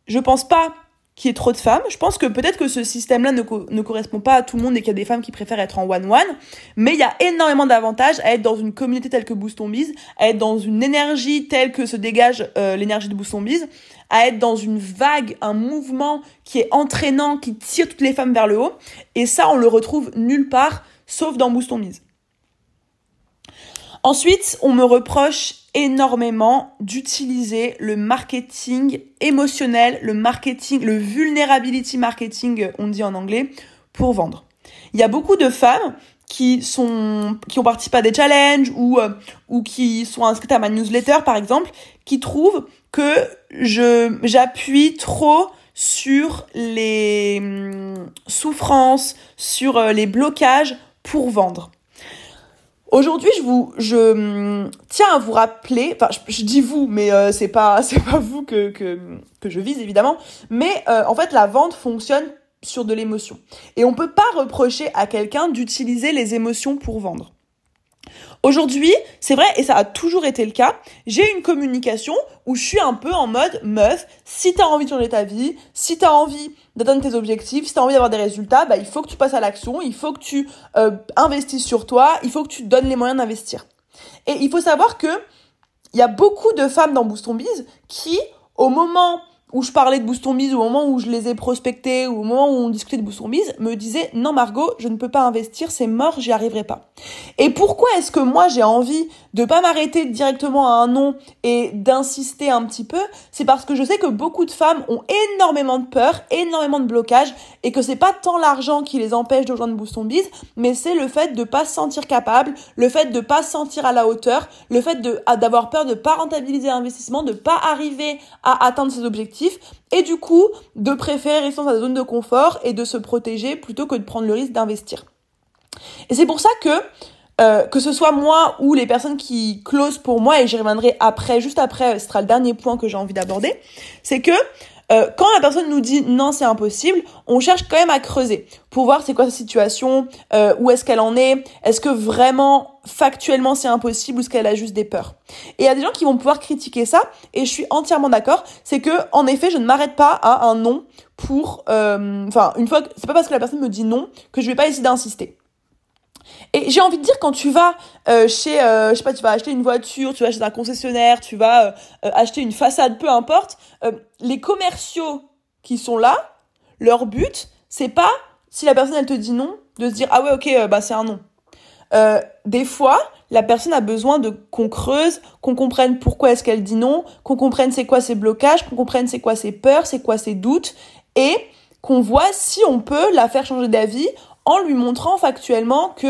je pense pas qu'il y ait trop de femmes. Je pense que peut-être que ce système-là ne, ne, correspond pas à tout le monde et qu'il y a des femmes qui préfèrent être en one-one. Mais il y a énormément d'avantages à être dans une communauté telle que Boost Biz, à être dans une énergie telle que se dégage euh, l'énergie de Boost Biz, à être dans une vague, un mouvement qui est entraînant, qui tire toutes les femmes vers le haut. Et ça, on le retrouve nulle part, sauf dans Boost Biz. Ensuite, on me reproche énormément d'utiliser le marketing émotionnel, le marketing, le vulnerability marketing, on dit en anglais, pour vendre. Il y a beaucoup de femmes qui sont qui ont participé à des challenges ou euh, ou qui sont inscrites à ma newsletter par exemple qui trouvent que je j'appuie trop sur les hum, souffrances, sur euh, les blocages pour vendre. Aujourd'hui, je vous, je hum, tiens à vous rappeler, enfin, je, dis vous, mais euh, c'est pas, c'est pas vous que, que, que je vise évidemment, mais en fait, la vente fonctionne sur de l'émotion. Et on peut pas reprocher à quelqu'un d'utiliser les émotions pour vendre. Aujourd'hui, c'est vrai, et ça a toujours été le cas, j'ai une communication où je suis un peu en mode meuf, si t'as envie de changer ta vie, si t'as envie d'atteindre tes objectifs, si t'as envie d'avoir des résultats, bah, il faut que tu passes à l'action, il faut que tu euh, investisses sur toi, il faut que tu donnes les moyens d'investir. Et il faut savoir que il y a beaucoup de femmes dans Boost Biz qui, au moment où je parlais de Boost on Biz, au moment où je les ai prospectés, ou au moment où on discutait de Boost on Biz, me disait non Margot, je ne peux pas investir, c'est mort, j'y arriverai pas. Et pourquoi est-ce que moi j'ai envie de pas m'arrêter directement à un non et d'insister un petit peu C'est parce que je sais que beaucoup de femmes ont énormément de peur, énormément de blocage, et que c'est pas tant l'argent qui les empêche de rejoindre Boost on Biz, mais c'est le fait de pas se sentir capable, le fait de pas se sentir à la hauteur, le fait de d'avoir peur de pas rentabiliser l'investissement, de pas arriver à atteindre ses objectifs et du coup de préférer rester dans sa zone de confort et de se protéger plutôt que de prendre le risque d'investir. Et c'est pour ça que euh, que ce soit moi ou les personnes qui closent pour moi, et j'y reviendrai après, juste après, ce sera le dernier point que j'ai envie d'aborder, c'est que euh, quand la personne nous dit non c'est impossible, on cherche quand même à creuser pour voir c'est quoi sa situation, euh, où est-ce qu'elle en est, est-ce que vraiment factuellement c'est impossible ou est-ce qu'elle a juste des peurs. Et il y a des gens qui vont pouvoir critiquer ça et je suis entièrement d'accord, c'est que en effet je ne m'arrête pas à un non pour, euh, enfin une fois, c'est pas parce que la personne me dit non que je vais pas essayer d'insister. Et j'ai envie de dire quand tu vas euh, chez, euh, je sais pas, tu vas acheter une voiture, tu vas chez un concessionnaire, tu vas euh, acheter une façade, peu importe, les commerciaux qui sont là, leur but, c'est pas si la personne elle te dit non, de se dire ah ouais ok bah c'est un non. des fois, la personne a besoin de qu'on creuse, qu'on comprenne pourquoi est-ce qu'elle dit non, qu'on comprenne c'est quoi ses blocages, qu'on comprenne c'est quoi ses peurs, c'est quoi ses doutes, et qu'on voit si on peut la faire changer d'avis en lui montrant factuellement que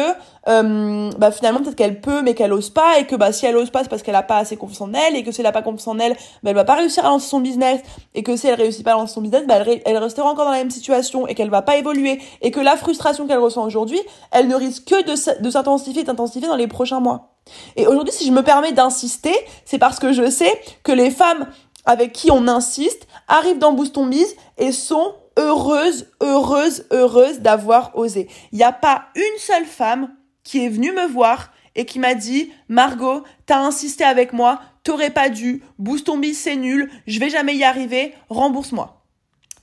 euh, bah finalement peut-être qu'elle peut mais qu'elle ose pas et que bah si elle ose pas c'est parce qu'elle a pas assez confiance en elle et que si elle a pas confiance en elle bah elle va pas réussir à lancer son business. Et que si elle réussit pas à lancer son business bah elle, restera encore dans la même situation et qu'elle va pas évoluer. Et que la frustration qu'elle ressent aujourd'hui elle ne risque que de, s'intensifier d'intensifier dans les prochains mois. Et aujourd'hui si je me permets d'insister c'est parce que je sais que les femmes avec qui on insiste arrivent dans Boost Biz et sont heureuse, heureuse, heureuse d'avoir osé. Il n'y a pas une seule femme qui est venue me voir et qui m'a dit Margot, t'as insisté avec moi, t'aurais pas dû, boost ton bis c'est nul, je vais jamais y arriver, rembourse-moi.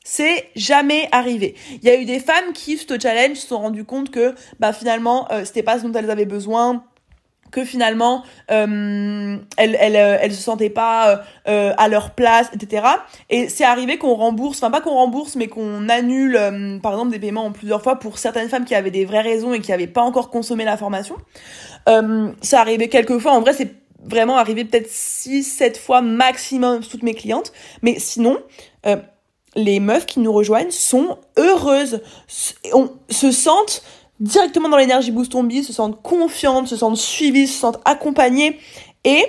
C'est jamais arrivé. Il y a eu des femmes qui, ce challenge, se sont rendues compte que bah finalement euh, c'était pas ce dont elles avaient besoin, que finalement euh, elles, elles, euh, elles se sentaient pas euh, à leur place, etc. Et c'est arrivé qu'on rembourse, enfin pas qu'on rembourse, mais qu'on annule par exemple des paiements en plusieurs fois pour certaines femmes qui avaient des vraies raisons et qui avaient pas encore consommé la formation. C'est arrivé quelques fois, en vrai c'est vraiment arrivé peut-être 6 7 fois maximum toutes mes clientes, mais sinon les meufs qui nous rejoignent sont heureuses, se sentent directement dans l'énergie Boost on se sentent confiantes, se sentent suivies, se sentent accompagnées. Et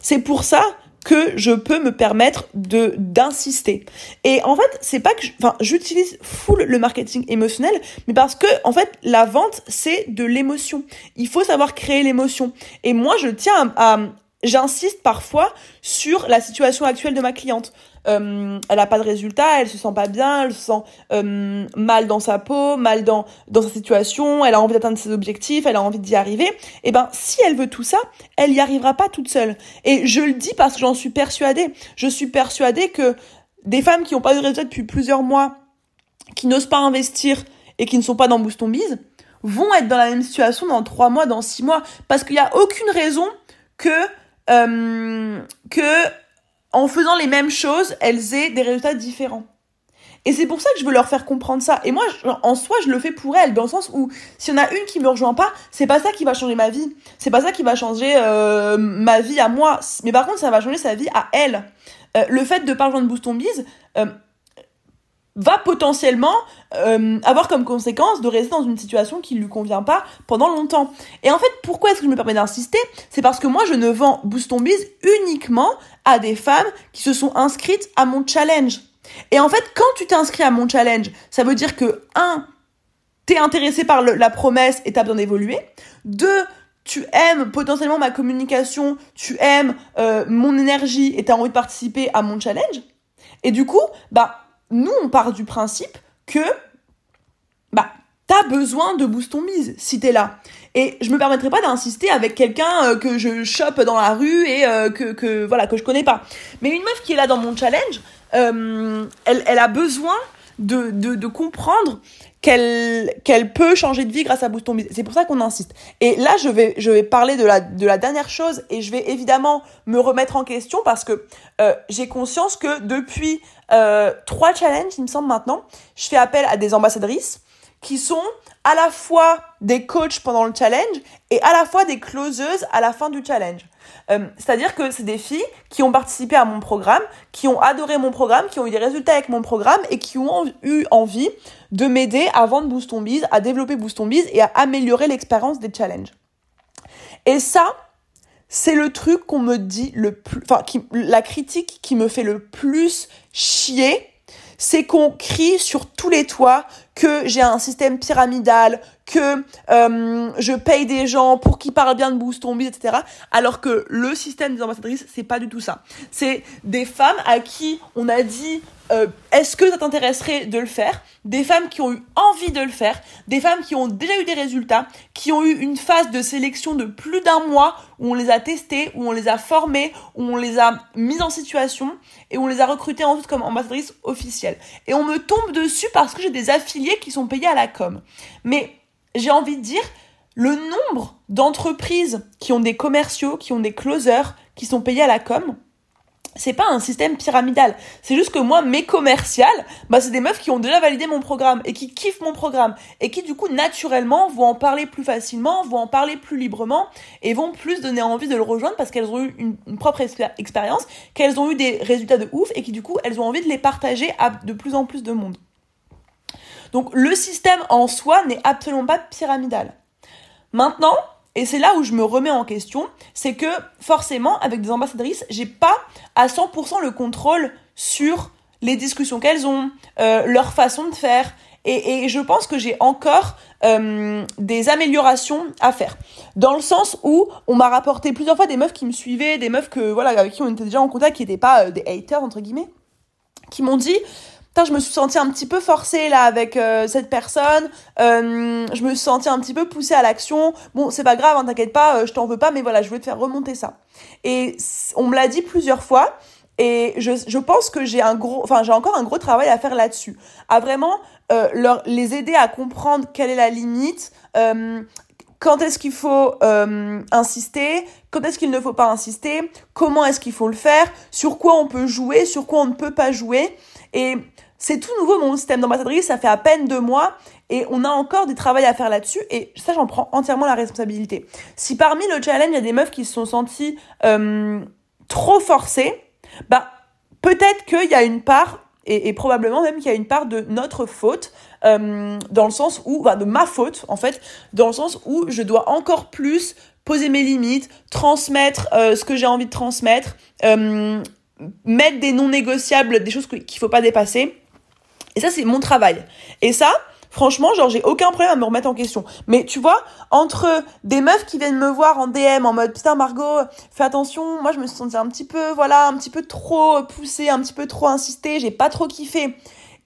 c'est pour ça que je peux me permettre de d'insister. Et en fait, c'est pas que enfin j'utilise full le marketing émotionnel, mais parce que en fait, la vente c'est de l'émotion. Il faut savoir créer l'émotion. Et moi, je tiens à j'insiste parfois sur la situation actuelle de ma cliente. Euh, elle a pas de résultat, elle se sent pas bien, elle se sent euh, mal dans sa peau, mal dans dans sa situation, elle a envie d'atteindre ses objectifs, elle a envie d'y arriver. Et eh ben si elle veut tout ça, elle y arrivera pas toute seule. Et je le dis parce que j'en suis persuadée. Je suis persuadée que des femmes qui n'ont pas de résultat depuis plusieurs mois, qui n'osent pas investir et qui ne sont pas dans Boost Biz, vont être dans la même situation dans trois mois, dans six mois, parce qu'il n'y a aucune raison que euh, que en faisant les mêmes choses, elles aient des résultats différents. Et c'est pour ça que je veux leur faire comprendre ça. Et moi, en soi, je le fais pour elles, dans le sens où s'il y en a une qui me rejoint pas, c'est pas ça qui va changer ma vie. C'est pas ça qui va changer euh, ma vie à moi. Mais par contre, ça va changer sa vie à elle. Euh, le fait de pas rejoindre Boost on Biz, euh, va potentiellement avoir comme conséquence de rester dans une situation qui lui convient pas pendant longtemps. Et en fait, pourquoi est-ce que je me permets d'insister? C'est parce que moi, je ne vends Boost Biz uniquement à des femmes qui se sont inscrites à mon challenge. Et en fait, quand tu t'inscris à mon challenge, ça veut dire que, un, t'es intéressé par la promesse et t'as besoin d'évoluer. Deux, tu aimes potentiellement ma communication, tu aimes euh, mon énergie et t'as envie de participer à mon challenge. Et du coup, bah, nous, on part du principe que, bah, t'as besoin de boost ton mise si t'es là. Et je me permettrai pas d'insister avec quelqu'un euh, que je chope dans la rue et euh, que, voilà, que je connais pas. Mais une meuf qui est là dans mon challenge, euh, elle, a besoin de, de comprendre qu'elle peut changer de vie grâce à Boost Ton C'est pour ça qu'on insiste. Et là, je vais je vais parler de la de la dernière chose et je vais évidemment me remettre en question parce que euh, j'ai conscience que depuis euh, trois challenges, il me semble maintenant, je fais appel à des ambassadrices qui sont à la fois des coachs pendant le challenge et à la fois des closeuses à la fin du challenge. Euh, c'est-à-dire que c'est des filles qui ont participé à mon programme, qui ont adoré mon programme, qui ont eu des résultats avec mon programme et qui ont eu envie de m'aider à vendre Boost Biz, à développer Boost Biz et à améliorer l'expérience des challenges. Et ça, c'est le truc qu'on me dit le plus, enfin, la critique qui me fait le plus chier c'est qu'on crie sur tous les toits que j'ai un système pyramidal, que euh, je paye des gens pour qu'ils parlent bien de Boost Biz, etc. Alors que le système des ambassadrices, c'est pas du tout ça. C'est des femmes à qui on a dit euh, est-ce que ça t'intéresserait de le faire? Des femmes qui ont eu envie de le faire, des femmes qui ont déjà eu des résultats, qui ont eu une phase de sélection de plus d'un mois où on les a testées, où on les a formées, où on les a mises en situation et où on les a recrutées ensuite comme ambassadrices officielles. Et on me tombe dessus parce que j'ai des affiliés qui sont payés à la com. Mais j'ai envie de dire, le nombre d'entreprises qui ont des commerciaux, qui ont des closers, qui sont payés à la com, c'est pas un système pyramidal. C'est juste que moi, mes commerciales, bah, c'est des meufs qui ont déjà validé mon programme et qui kiffent mon programme et qui, du coup, naturellement, vont en parler plus facilement, vont en parler plus librement et vont plus donner envie de le rejoindre parce qu'elles ont eu une, propre expérience, qu'elles ont eu des résultats de ouf et qui, du coup, elles ont envie de les partager à de plus en plus de monde. Donc, le système en soi n'est absolument pas pyramidal. Maintenant, et c'est là où je me remets en question, c'est que forcément, avec des ambassadrices, j'ai pas à 100% le contrôle sur les discussions qu'elles ont, euh, leur façon de faire. Et, et je pense que j'ai encore euh, des améliorations à faire. Dans le sens où on m'a rapporté plusieurs fois des meufs qui me suivaient, des meufs que voilà avec qui on était déjà en contact, qui n'étaient pas euh, des haters entre guillemets, qui m'ont dit je me suis sentie un petit peu forcée là avec euh, cette personne. Euh, je me suis sentie un petit peu poussée à l'action. Bon, c'est pas grave, hein, t'inquiète pas, euh, je t'en veux pas, mais voilà, je voulais te faire remonter ça. Et on me l'a dit plusieurs fois. Et je, je pense que j'ai un gros, enfin j'ai encore un gros travail à faire là-dessus, à vraiment leur les aider à comprendre quelle est la limite, quand est-ce qu'il faut insister, quand est-ce qu'il ne faut pas insister, comment est-ce qu'il faut le faire, sur quoi on peut jouer, sur quoi on ne peut pas jouer. Et c'est tout nouveau mon système d'ambassadrice, ça fait à peine deux mois et on a encore du travail à faire là-dessus et ça j'en prends entièrement la responsabilité. Si parmi le challenge il y a des meufs qui se sont senties euh, trop forcées, bah peut-être qu'il y a une part et, probablement même qu'il y a une part de notre faute euh, dans le sens où, enfin de ma faute en fait, dans le sens où je dois encore plus poser mes limites, transmettre euh, ce que j'ai envie de transmettre, mettre des non négociables, des choses qu'il faut pas dépasser. Et ça, c'est mon travail. Et ça, franchement, genre, j'ai aucun problème à me remettre en question. Mais tu vois, entre des meufs qui viennent me voir en DM en mode, putain, Margot, fais attention, moi, je me suis un petit peu, voilà, un petit peu trop poussée, un petit peu trop insistée, j'ai pas trop kiffé.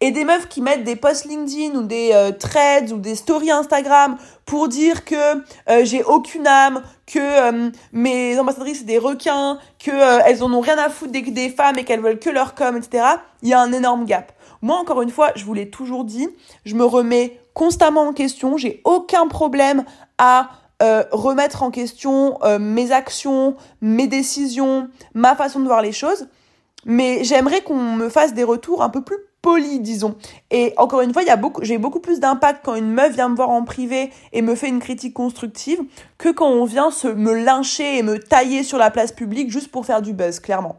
Et des meufs qui mettent des posts LinkedIn ou des euh, threads ou des stories Instagram pour dire que euh, j'ai aucune âme, que euh, mes ambassadrices c'est des requins, que elles en ont rien à foutre des, femmes et qu'elles veulent que leur com, etc. Il y a un énorme gap. Moi, encore une fois, je vous l'ai toujours dit, je me remets constamment en question. J'ai aucun problème à remettre en question mes actions, mes décisions, ma façon de voir les choses. mais j'aimerais qu'on me fasse des retours un peu plus polis, disons. Et encore une fois, j'ai beaucoup plus d'impact quand une meuf vient me voir en privé et me fait une critique constructive que quand on vient se me lyncher et me tailler sur la place publique juste pour faire du buzz, clairement.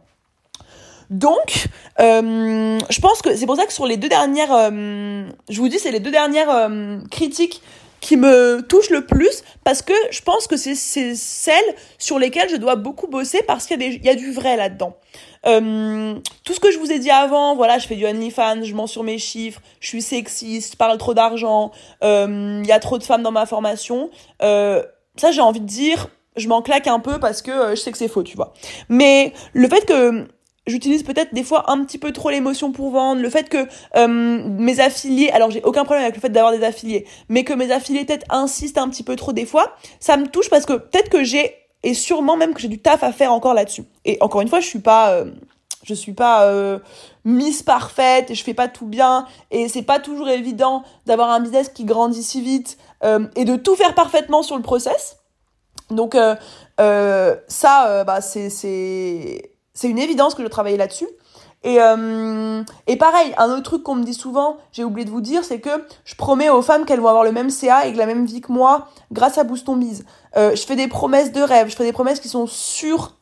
Donc, euh, je pense que c'est pour ça que sur les deux dernières, euh, je vous dis, c'est les deux dernières euh, critiques qui me touchent le plus parce que je pense que c'est celles sur lesquelles je dois beaucoup bosser parce qu'il y, y, a du vrai là-dedans. tout ce que je vous ai dit avant, voilà, je fais du OnlyFans, je mens sur mes chiffres, je suis sexiste, je parle trop d'argent, il y a trop de femmes dans ma formation. ça, j'ai envie de dire, je m'en claque un peu parce que je sais que c'est faux, tu vois. Mais le fait que j'utilise peut-être des fois un petit peu trop l'émotion pour vendre, le fait que euh, mes affiliés, alors j'ai aucun problème avec le fait d'avoir des affiliés, mais que mes affiliés peut-être insistent un petit peu trop des fois, ça me touche parce que peut-être que j'ai et sûrement même que j'ai du taf à faire encore là-dessus. Et encore une fois, je suis pas euh, je suis pas euh, Miss parfaite et je fais pas tout bien et c'est pas toujours évident d'avoir un business qui grandit si vite euh, et de tout faire parfaitement sur le process. Donc ça bah c'est c'est une évidence que je travaillais là-dessus. Et, euh, et pareil, un autre truc qu'on me dit souvent, j'ai oublié de vous dire, c'est que je promets aux femmes qu'elles vont avoir le même CA et la même vie que moi grâce à Boost Bise. Euh, je fais des promesses de rêve, je fais des promesses qui sont sûres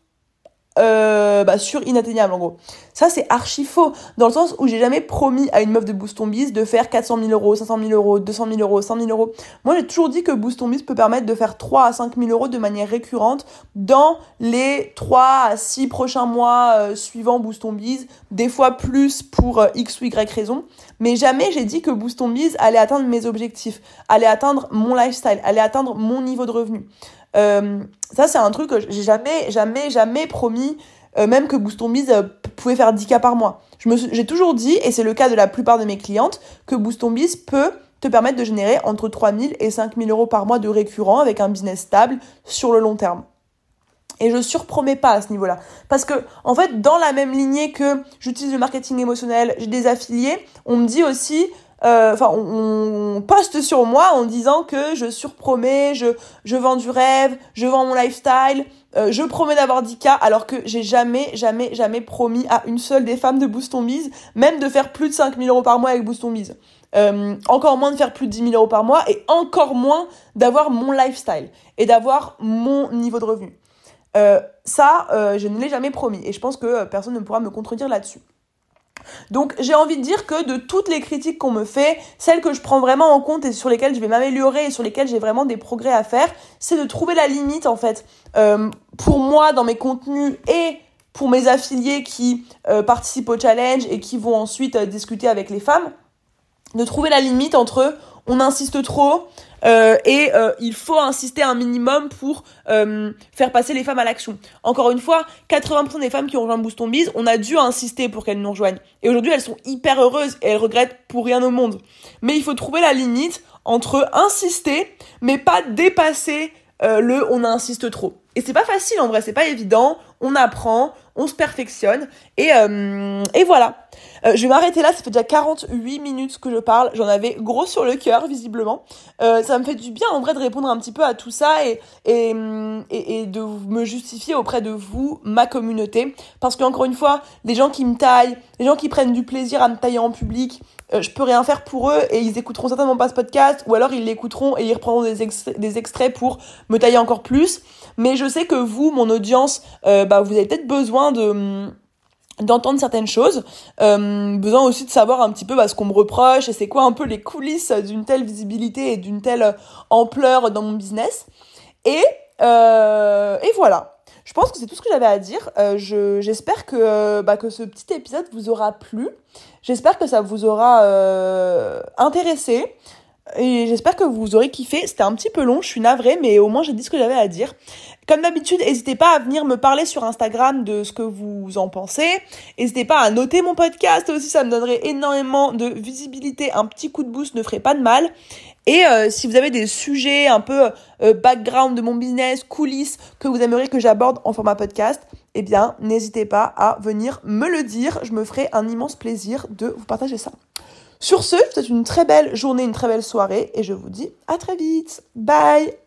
euh, bah, sur inatteignable en gros. Ça c'est archi faux dans le sens où j'ai jamais promis à une meuf de Boost Biz de faire 400 000 euros, 500 000 euros, 200 000 euros, 100 000 euros. Moi j'ai toujours dit que Boost Biz peut permettre de faire 3 à 5 000 euros de manière récurrente dans les 3 à 6 prochains mois euh, suivant Boost Biz, des fois plus pour euh, X ou Y raison. Mais jamais j'ai dit que Boost Biz allait atteindre mes objectifs, allait atteindre mon lifestyle, allait atteindre mon niveau de revenu. Euh, ça, c'est un truc que j'ai jamais, jamais, jamais promis, euh, même que Boost Mise euh, pouvait faire 10 cas par mois. J'ai toujours dit, et c'est le cas de la plupart de mes clientes, que Boost Biz peut te permettre de générer entre 3000 et 5000 euros par mois de récurrent avec un business stable sur le long terme. Et je surpromets pas à ce niveau-là. Parce que, en fait, dans la même lignée que j'utilise le marketing émotionnel, j'ai des affiliés, on me dit aussi, euh, enfin, on, poste sur moi en disant que je surpromets, je, je vends du rêve, je vends mon lifestyle, euh, je promets d'avoir 10 cas, alors que j'ai jamais, jamais, jamais promis à une seule des femmes de Boost on même de faire plus de 5000 euros par mois avec Boost on euh, encore moins de faire plus de 10 000 euros par mois et encore moins d'avoir mon lifestyle et d'avoir mon niveau de revenu. ça, je ne l'ai jamais promis et je pense que personne ne pourra me contredire là-dessus. Donc j'ai envie de dire que de toutes les critiques qu'on me fait, celles que je prends vraiment en compte et sur lesquelles je vais m'améliorer et sur lesquelles j'ai vraiment des progrès à faire, c'est de trouver la limite en fait euh, pour moi dans mes contenus et pour mes affiliés qui euh, participent au challenge et qui vont ensuite euh, discuter avec les femmes, de trouver la limite entre on insiste trop, euh, et euh, il faut insister un minimum pour euh, faire passer les femmes à l'action. Encore une fois, 80% des femmes qui ont rejoint Boost on Biz, on a dû insister pour qu'elles nous rejoignent. Et aujourd'hui, elles sont hyper heureuses et elles regrettent pour rien au monde. Mais il faut trouver la limite entre insister, mais pas dépasser le on insiste trop. Et c'est pas facile en vrai, c'est pas évident. On apprend, on se perfectionne et, et voilà. Euh, je vais m'arrêter là, ça fait déjà 48 minutes que je parle. J'en avais gros sur le cœur, visiblement. Euh, ça me fait du bien, en vrai, de répondre un petit peu à tout ça et, et, et, de me justifier auprès de vous, ma communauté. Parce qu'encore une fois, les gens qui me taillent, les gens qui prennent du plaisir à me tailler en public, euh, je peux rien faire pour eux et ils écouteront certainement pas ce podcast ou alors ils l'écouteront et ils reprendront des, des extraits pour me tailler encore plus. Mais je sais que vous, mon audience, bah, vous avez peut-être besoin de d'entendre certaines choses, euh, besoin aussi de savoir un petit peu bah, ce qu'on me reproche et c'est quoi un peu les coulisses d'une telle visibilité et d'une telle ampleur dans mon business. Et, euh, et voilà. Je pense que c'est tout ce que j'avais à dire. Euh, je, j'espère que, bah, que ce petit épisode vous aura plu. J'espère que ça vous aura euh, intéressé. Et j'espère que vous aurez kiffé. C'était un petit peu long, je suis navrée, mais au moins j'ai dit ce que j'avais à dire. Comme d'habitude, n'hésitez pas à venir me parler sur Instagram de ce que vous en pensez. N'hésitez pas à noter mon podcast aussi, ça me donnerait énormément de visibilité. Un petit coup de boost ne ferait pas de mal. Et euh, si vous avez des sujets un peu euh, background de mon business, coulisses, que vous aimeriez que j'aborde en format podcast, eh bien, n'hésitez pas à venir me le dire. Je me ferai un immense plaisir de vous partager ça. Sur ce, je vous souhaite une très belle journée, une très belle soirée et je vous dis à très vite. Bye